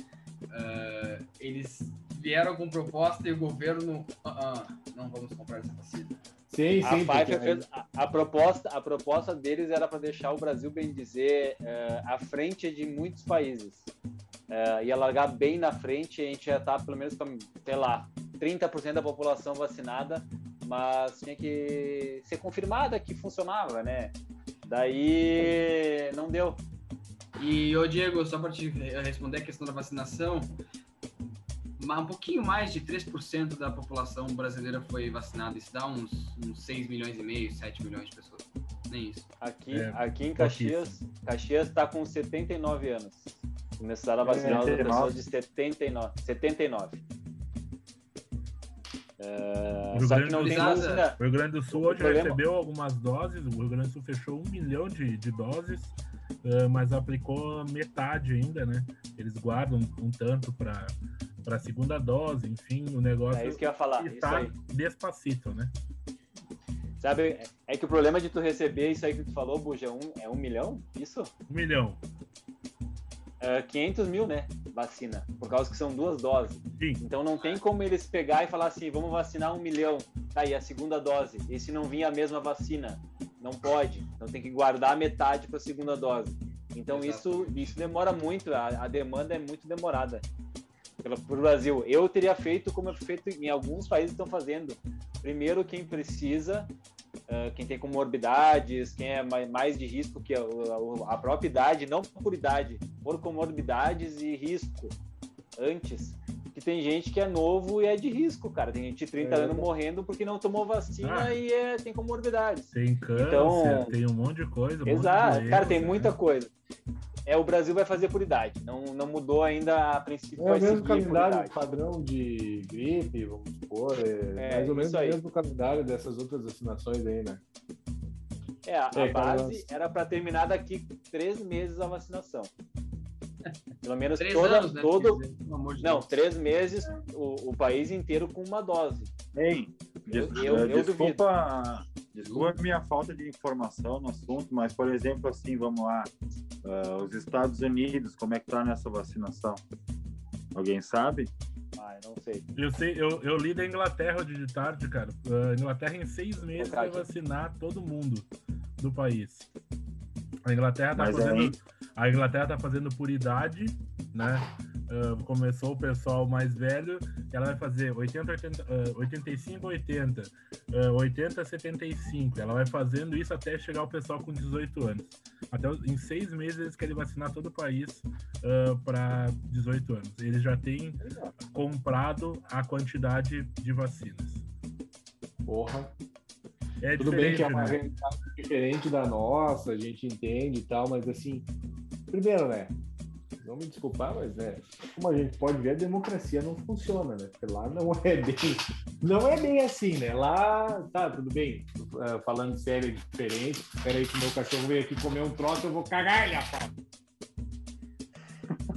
uh, eles vieram com proposta e o governo, uh, uh, não vamos comprar essa vacina. Sim, sim. A, fez, a, a, proposta, a proposta deles era para deixar o Brasil, bem dizer, uh, à frente de muitos países. Uh, ia largar bem na frente, a gente ia estar tá, pelo menos com, sei lá, 30% da população vacinada mas tinha que ser confirmada que funcionava, né? Daí não deu. E, ô Diego, só para te responder a questão da vacinação, um pouquinho mais de 3% da população brasileira foi vacinada. Isso dá uns, uns 6 milhões e meio, 7 milhões de pessoas. Nem isso. Aqui, é, aqui em Caxias, Caxias está com 79 anos. Começaram a vacinar as pessoas de 79. 79. Uh, só que não tem vacina. O Rio Grande do Sul hoje problema... recebeu algumas doses, o Rio Grande do Sul fechou um milhão de, de doses uh, mas aplicou metade ainda, né? Eles guardam um tanto para para a segunda dose, enfim, o negócio é isso que eu ia falar, está despacito, né? Sabe, é que o problema de tu receber isso aí que tu falou, Buja, é um, é um milhão? Isso? Um milhão. Uh, 500 mil, né? Vacina, por causa que são duas doses. Sim. Então não tem como eles pegar e falar assim, vamos vacinar um milhão, tá aí a segunda dose. E se não vir a mesma vacina? Não pode. Então tem que guardar metade para a segunda dose. Então isso, isso demora muito, a, a demanda é muito demorada pelo Brasil. Eu teria feito como é feito em alguns países estão fazendo. Primeiro, quem precisa, uh, quem tem comorbidades, quem é mais de risco que a, a, própria idade, não por idade, por comorbidades e risco antes. Que tem gente que é novo e é de risco, cara. Tem gente de 30 é. anos morrendo porque não tomou vacina ah, e é, tem comorbidades. Tem câncer, então, tem um monte de coisa. Um exato, cara, tem né? muita coisa é o Brasil vai fazer por idade. Não, não mudou ainda a princípio. É o mesmo calendário padrão de gripe, vamos supor. É, é mais ou menos o mesmo calendário dessas outras vacinações aí, né? É, a, é, a base era para terminar daqui três meses a vacinação. Pelo menos três toda, anos, né, todo. Dizer, não, três meses o, o, país inteiro com uma dose. Ei, eu, eu, eu desculpa, desculpa a minha falta de informação no assunto, mas por exemplo, assim, vamos lá, uh, os Estados Unidos, como é que tá nessa vacinação? Alguém sabe? Ah, eu não sei. Eu sei, eu, eu li da Inglaterra de tarde, cara. Uh, Inglaterra em seis meses vai vacinar todo mundo do país. A Inglaterra tá Mas fazendo. Aí... A Inglaterra tá fazendo por idade, né? Uh, começou o pessoal mais velho, ela vai fazer 80, 80, uh, 85, 80, uh, 80, 75. Ela vai fazendo isso até chegar o pessoal com 18 anos. Até em seis meses eles querem vacinar todo o país uh, para 18 anos. Eles já têm comprado a quantidade de vacinas. Porra. É Tudo bem que é uma né? realidade diferente da nossa, a gente entende e tal, mas assim, primeiro, né? Não me desculpar, mas né, como a gente pode ver, a democracia não funciona, né? Porque lá não é bem, não é bem assim, né? Lá, tá, tudo bem, uh, falando sério, é diferente. Espera aí que meu cachorro veio aqui comer um troço, eu vou cagar ele, rapaz.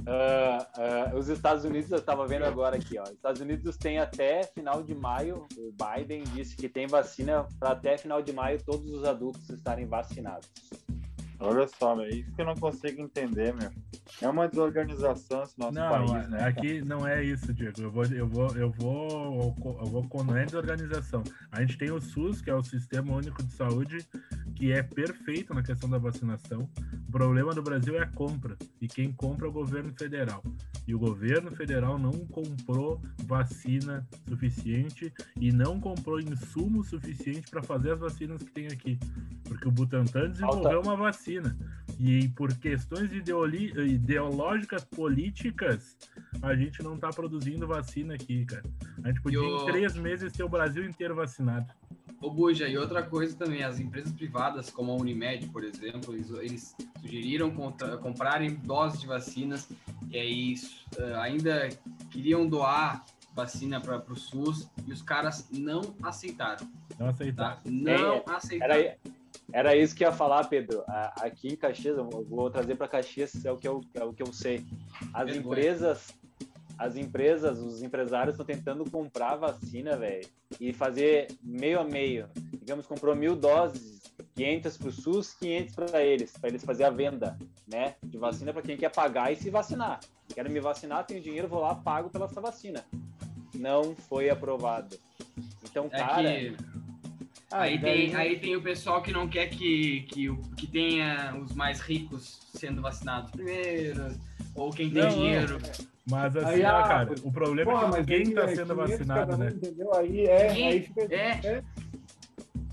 Uh, uh, os Estados Unidos, eu estava vendo agora aqui, ó. Os Estados Unidos tem até final de maio. O Biden disse que tem vacina para até final de maio todos os adultos estarem vacinados. Olha só, é isso que eu não consigo entender, meu. É uma desorganização esse nosso não, país, né? Aqui não é isso, Diego. Eu vou, eu vou, eu vou, eu vou, não é desorganização. A gente tem o SUS, que é o Sistema Único de Saúde, que é perfeito na questão da vacinação. O problema do Brasil é a compra. E quem compra é o governo federal. E o governo federal não comprou vacina suficiente e não comprou insumo suficiente para fazer as vacinas que tem aqui. Porque o Butantan desenvolveu uma vacina. E por questões ideológicas políticas, a gente não está produzindo vacina aqui, cara. A gente podia em três meses ter o Brasil inteiro vacinado. Ô Buja, e outra coisa também, as empresas privadas, como a Unimed, por exemplo, eles, eles sugeriram contra, comprarem doses de vacinas, e aí uh, ainda queriam doar vacina para o SUS, e os caras não aceitaram. Não aceitaram. Tá? Não é, aceitaram. Era, era isso que ia falar, Pedro. Aqui em Caxias, eu vou trazer para Caxias, é o que eu, é o que eu sei. As Vergonha. empresas as empresas, os empresários estão tentando comprar vacina, velho, e fazer meio a meio. Digamos, comprou mil doses, 500 para o SUS, 500 para eles, para eles fazer a venda, né, de vacina para quem quer pagar e se vacinar. Quero me vacinar, tenho dinheiro, vou lá, pago pela essa vacina. Não foi aprovado. Então, é cara. Que... Aí, tem, aí tem o pessoal que não quer que, que, que tenha os mais ricos sendo vacinados primeiro, ou quem tem não, dinheiro. Não. Mas assim, aí, ó, ah, cara, o problema é que ninguém está sendo vacinado, né? Entendeu? Aí é, aí fica, é.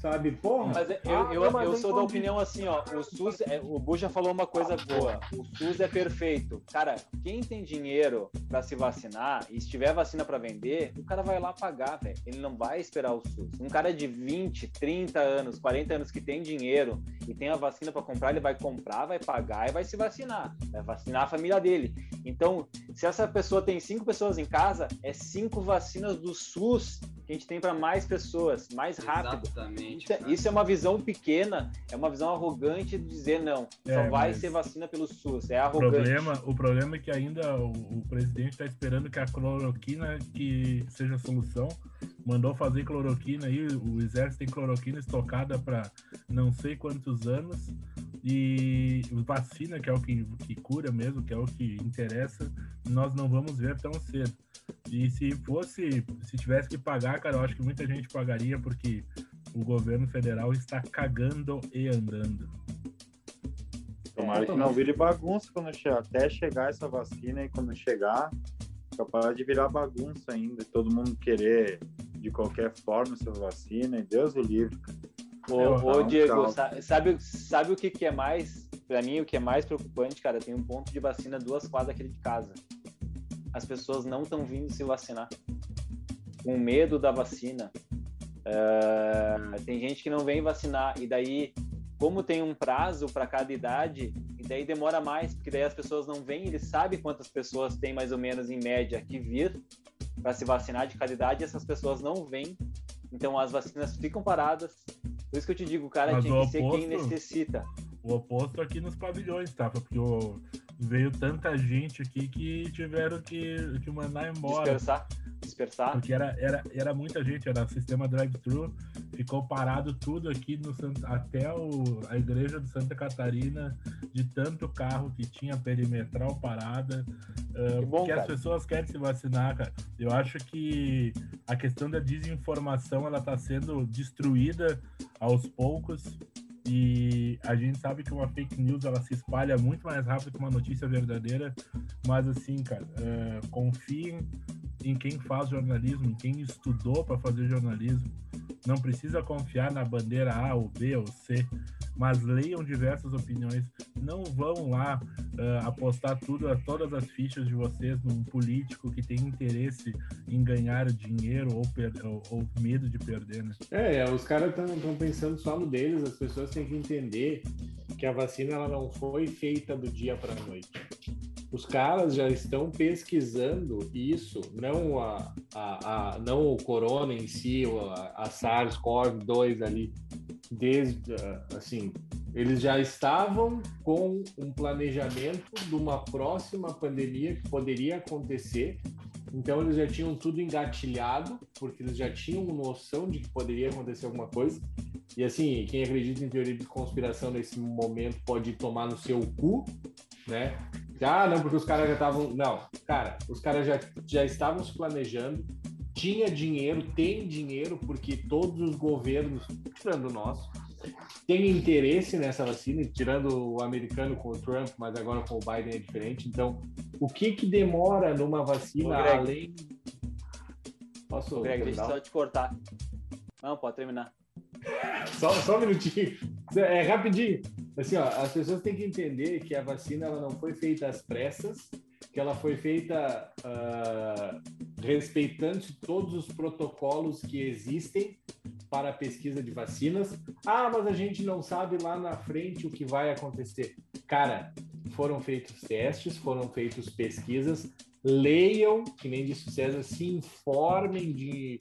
É sabe? Porra. Mas eu, ah, eu, eu, eu sou da opinião assim, ó. O SUS, é, o Buja falou uma coisa boa. O SUS é perfeito. Cara, quem tem dinheiro para se vacinar e estiver vacina para vender, o cara vai lá pagar, velho. Ele não vai esperar o SUS. Um cara de 20, 30 anos, 40 anos que tem dinheiro e tem a vacina para comprar, ele vai comprar, vai pagar e vai se vacinar. Vai vacinar a família dele. Então, se essa pessoa tem cinco pessoas em casa, é cinco vacinas do SUS que a gente tem para mais pessoas, mais rápido. Exatamente. Isso, é, isso, é uma visão pequena, é uma visão arrogante de dizer não, é, só vai ser vacina pelo SUS, é arrogante. O problema, o problema é que ainda o, o presidente está esperando que a cloroquina que seja a solução, mandou fazer cloroquina aí, o exército tem cloroquina estocada para não sei quantos anos, e vacina, que é o que, que cura mesmo, que é o que interessa, nós não vamos ver tão cedo. E se fosse, se tivesse que pagar, cara, eu acho que muita gente pagaria, porque o governo federal está cagando e andando. Tomara que não vire bagunça quando chegar, até chegar essa vacina e quando chegar, capaz de virar bagunça ainda, todo mundo querer de qualquer forma essa vacina, e Deus o livre. Ô, ô Diego, sabe, sabe o que, que é mais, para mim, o que é mais preocupante, cara? Tem um ponto de vacina duas quadras aqui de casa. As pessoas não estão vindo se vacinar. Com medo da vacina. Uh, tem gente que não vem vacinar, e daí, como tem um prazo para cada idade, e daí demora mais, porque daí as pessoas não vêm, ele sabe quantas pessoas tem mais ou menos em média que vir para se vacinar de cada idade, e essas pessoas não vêm, então as vacinas ficam paradas, por isso que eu te digo, o cara Mas tinha que oposto, ser quem necessita. O oposto aqui nos pavilhões, tá? Porque o, veio tanta gente aqui que tiveram que, que mandar embora. Dispersar. Dispersar. Porque era, era, era muita gente, era sistema drive-thru, ficou parado tudo aqui no até o, a igreja de Santa Catarina, de tanto carro que tinha perimetral parada. Uh, bom, porque cara. as pessoas querem se vacinar, cara. Eu acho que a questão da desinformação ela está sendo destruída aos poucos e a gente sabe que uma fake news ela se espalha muito mais rápido que uma notícia verdadeira, mas assim, cara, uh, confiem em quem faz jornalismo, em quem estudou para fazer jornalismo. Não precisa confiar na bandeira A ou B ou C, mas leiam diversas opiniões. Não vão lá uh, apostar tudo, todas as fichas de vocês num político que tem interesse em ganhar dinheiro ou, ou, ou medo de perder, né? É, os caras estão pensando só no deles, as pessoas têm que entender que a vacina ela não foi feita do dia para a noite. Os caras já estão pesquisando isso, não a, a, a não o corona em si, a, a SARS-CoV-2 ali, desde assim, eles já estavam com um planejamento de uma próxima pandemia que poderia acontecer. Então eles já tinham tudo engatilhado, porque eles já tinham noção de que poderia acontecer alguma coisa. E assim, quem acredita em teoria de conspiração nesse momento pode tomar no seu cu, né? Ah, não, porque os caras já estavam. Não, cara, os caras já, já estavam se planejando, tinha dinheiro, tem dinheiro, porque todos os governos, tirando o nosso, têm interesse nessa vacina, tirando o americano com o Trump, mas agora com o Biden é diferente. Então, o que que demora numa vacina Ô, além. Posso. Greg, deixa eu só te cortar. Não, pode terminar. Só, só um minutinho. É rapidinho. Assim, ó, as pessoas têm que entender que a vacina ela não foi feita às pressas, que ela foi feita uh, respeitando todos os protocolos que existem para a pesquisa de vacinas. Ah, mas a gente não sabe lá na frente o que vai acontecer. Cara, foram feitos testes, foram feitas pesquisas, leiam, que nem disse o César, se informem de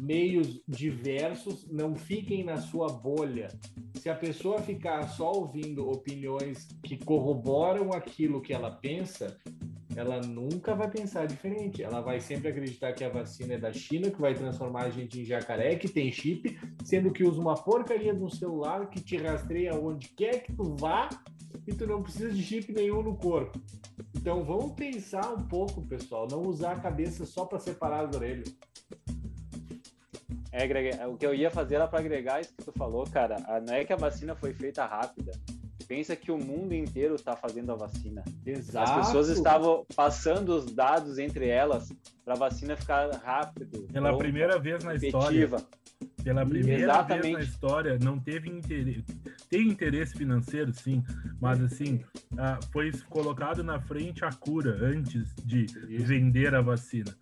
meios diversos, não fiquem na sua bolha. Se a pessoa ficar só ouvindo opiniões que corroboram aquilo que ela pensa, ela nunca vai pensar diferente. Ela vai sempre acreditar que a vacina é da China, que vai transformar a gente em jacaré, que tem chip, sendo que usa uma porcaria no celular que te rastreia onde quer que tu vá e tu não precisa de chip nenhum no corpo. Então vamos pensar um pouco, pessoal, não usar a cabeça só para separar as orelhas. É, Greg, o que eu ia fazer era para agregar isso que tu falou, cara. Não é que a vacina foi feita rápida. Pensa que o mundo inteiro está fazendo a vacina. Exato. As pessoas estavam passando os dados entre elas para a vacina ficar rápido. Pela pronta, primeira vez na história pela primeira Exatamente. vez na história, não teve interesse. Tem interesse financeiro, sim, mas assim, ah, foi colocado na frente a cura antes de vender a vacina.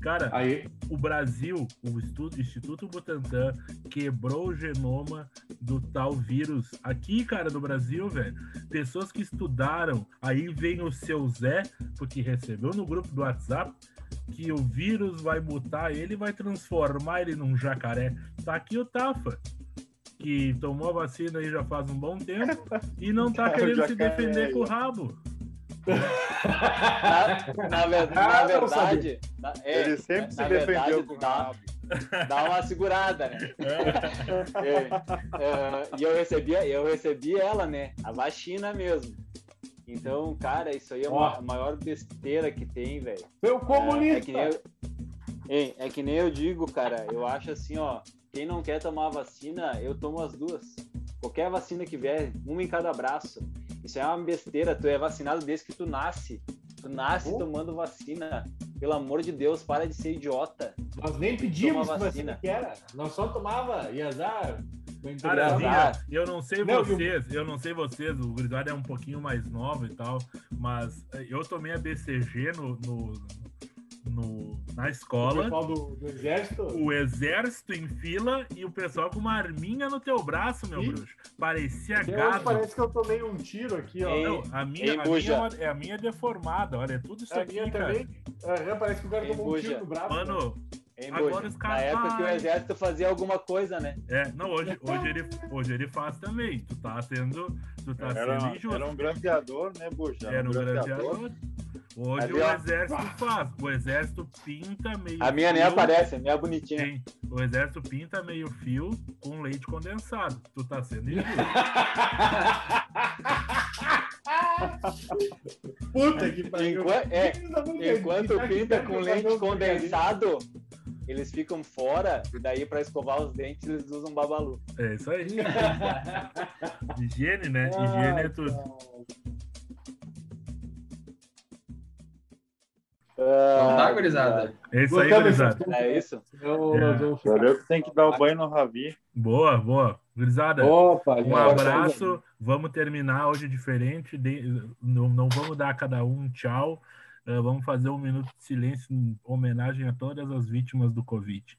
Cara, Aí... o Brasil, o estudo, Instituto Butantan, quebrou o genoma do tal vírus. Aqui, cara, no Brasil, velho, pessoas que estudaram, aí vem o seu Zé, porque recebeu no grupo do WhatsApp que o vírus vai mutar ele e vai transformar ele num jacaré. Tá aqui o Tafa, que tomou a vacina aí já faz um bom tempo e não tá querendo se defender aí, com o rabo. Na, na na Ah, não verdade, na- é, Ele sempre na se verdade, defendeu com o rabo. dá uma segurada, né? É, é, e eu recebi, eu recebi ela, né? A vacina mesmo. Então, cara, isso aí é Ó. a maior besteira que tem, velho. Seu É, é comunista. que nem eu, Ei, é que nem eu digo, cara. Eu acho assim, ó. Quem não quer tomar a vacina, eu tomo as duas. Qualquer vacina que vier, uma em cada braço. Isso é uma besteira. Tu é vacinado desde que tu nasce. Tu nasce Oh. tomando vacina. Pelo amor de Deus, para de ser idiota. Nós nem pedimos vacina. vacina que era. Nós só tomava e azar. Cara, Azar. ó, eu não sei Não, vocês, eu não sei vocês, o Grisado é um pouquinho mais novo e tal, mas eh, eu tomei a BCG no, no, no- na O escola, pessoal do, do exército. o exército em fila e o pessoal com uma arminha no teu braço, meu Ih. bruxo. Parecia Até parece que eu tomei um tiro aqui, ó. Ei, Não, a minha, Ei, a minha, é uma- é a minha deformada, olha, é tudo isso A aqui, minha cara. também. Parece que o cara Ei, tomou um buja. tiro no braço. Mano, Hein, Agora os caras Na época que o exército fazia alguma coisa, né? é, não, hoje, hoje, ele, hoje ele faz também. Tu tá sendo, tu tá Era, sendo injusto. era um grampeador, né, Buja? Era um grampeador. Hoje Ali, o ó. exército faz. O exército pinta meio A minha nem fio. aparece, a minha é bonitinha. Sim, o exército pinta meio fio com leite condensado. Tu tá sendo injusto. Puta que pariu. Enqua- é, Enquanto tá pinta com leite condensado, eles ficam fora, e daí pra escovar os dentes eles usam babalu. É isso aí. Higiene, né? Higiene é tudo. Não tá, Ah, gurizada? É isso aí, gurizada. É isso? Senão É. Valeu que tem que dar o banho no Ravi. Boa, boa. Gurizada, Opa, um abraço. Vamos terminar hoje diferente. de- não, não vamos dar a cada um tchau. Eh, vamos fazer um minuto de silêncio em homenagem a todas as vítimas do Covid.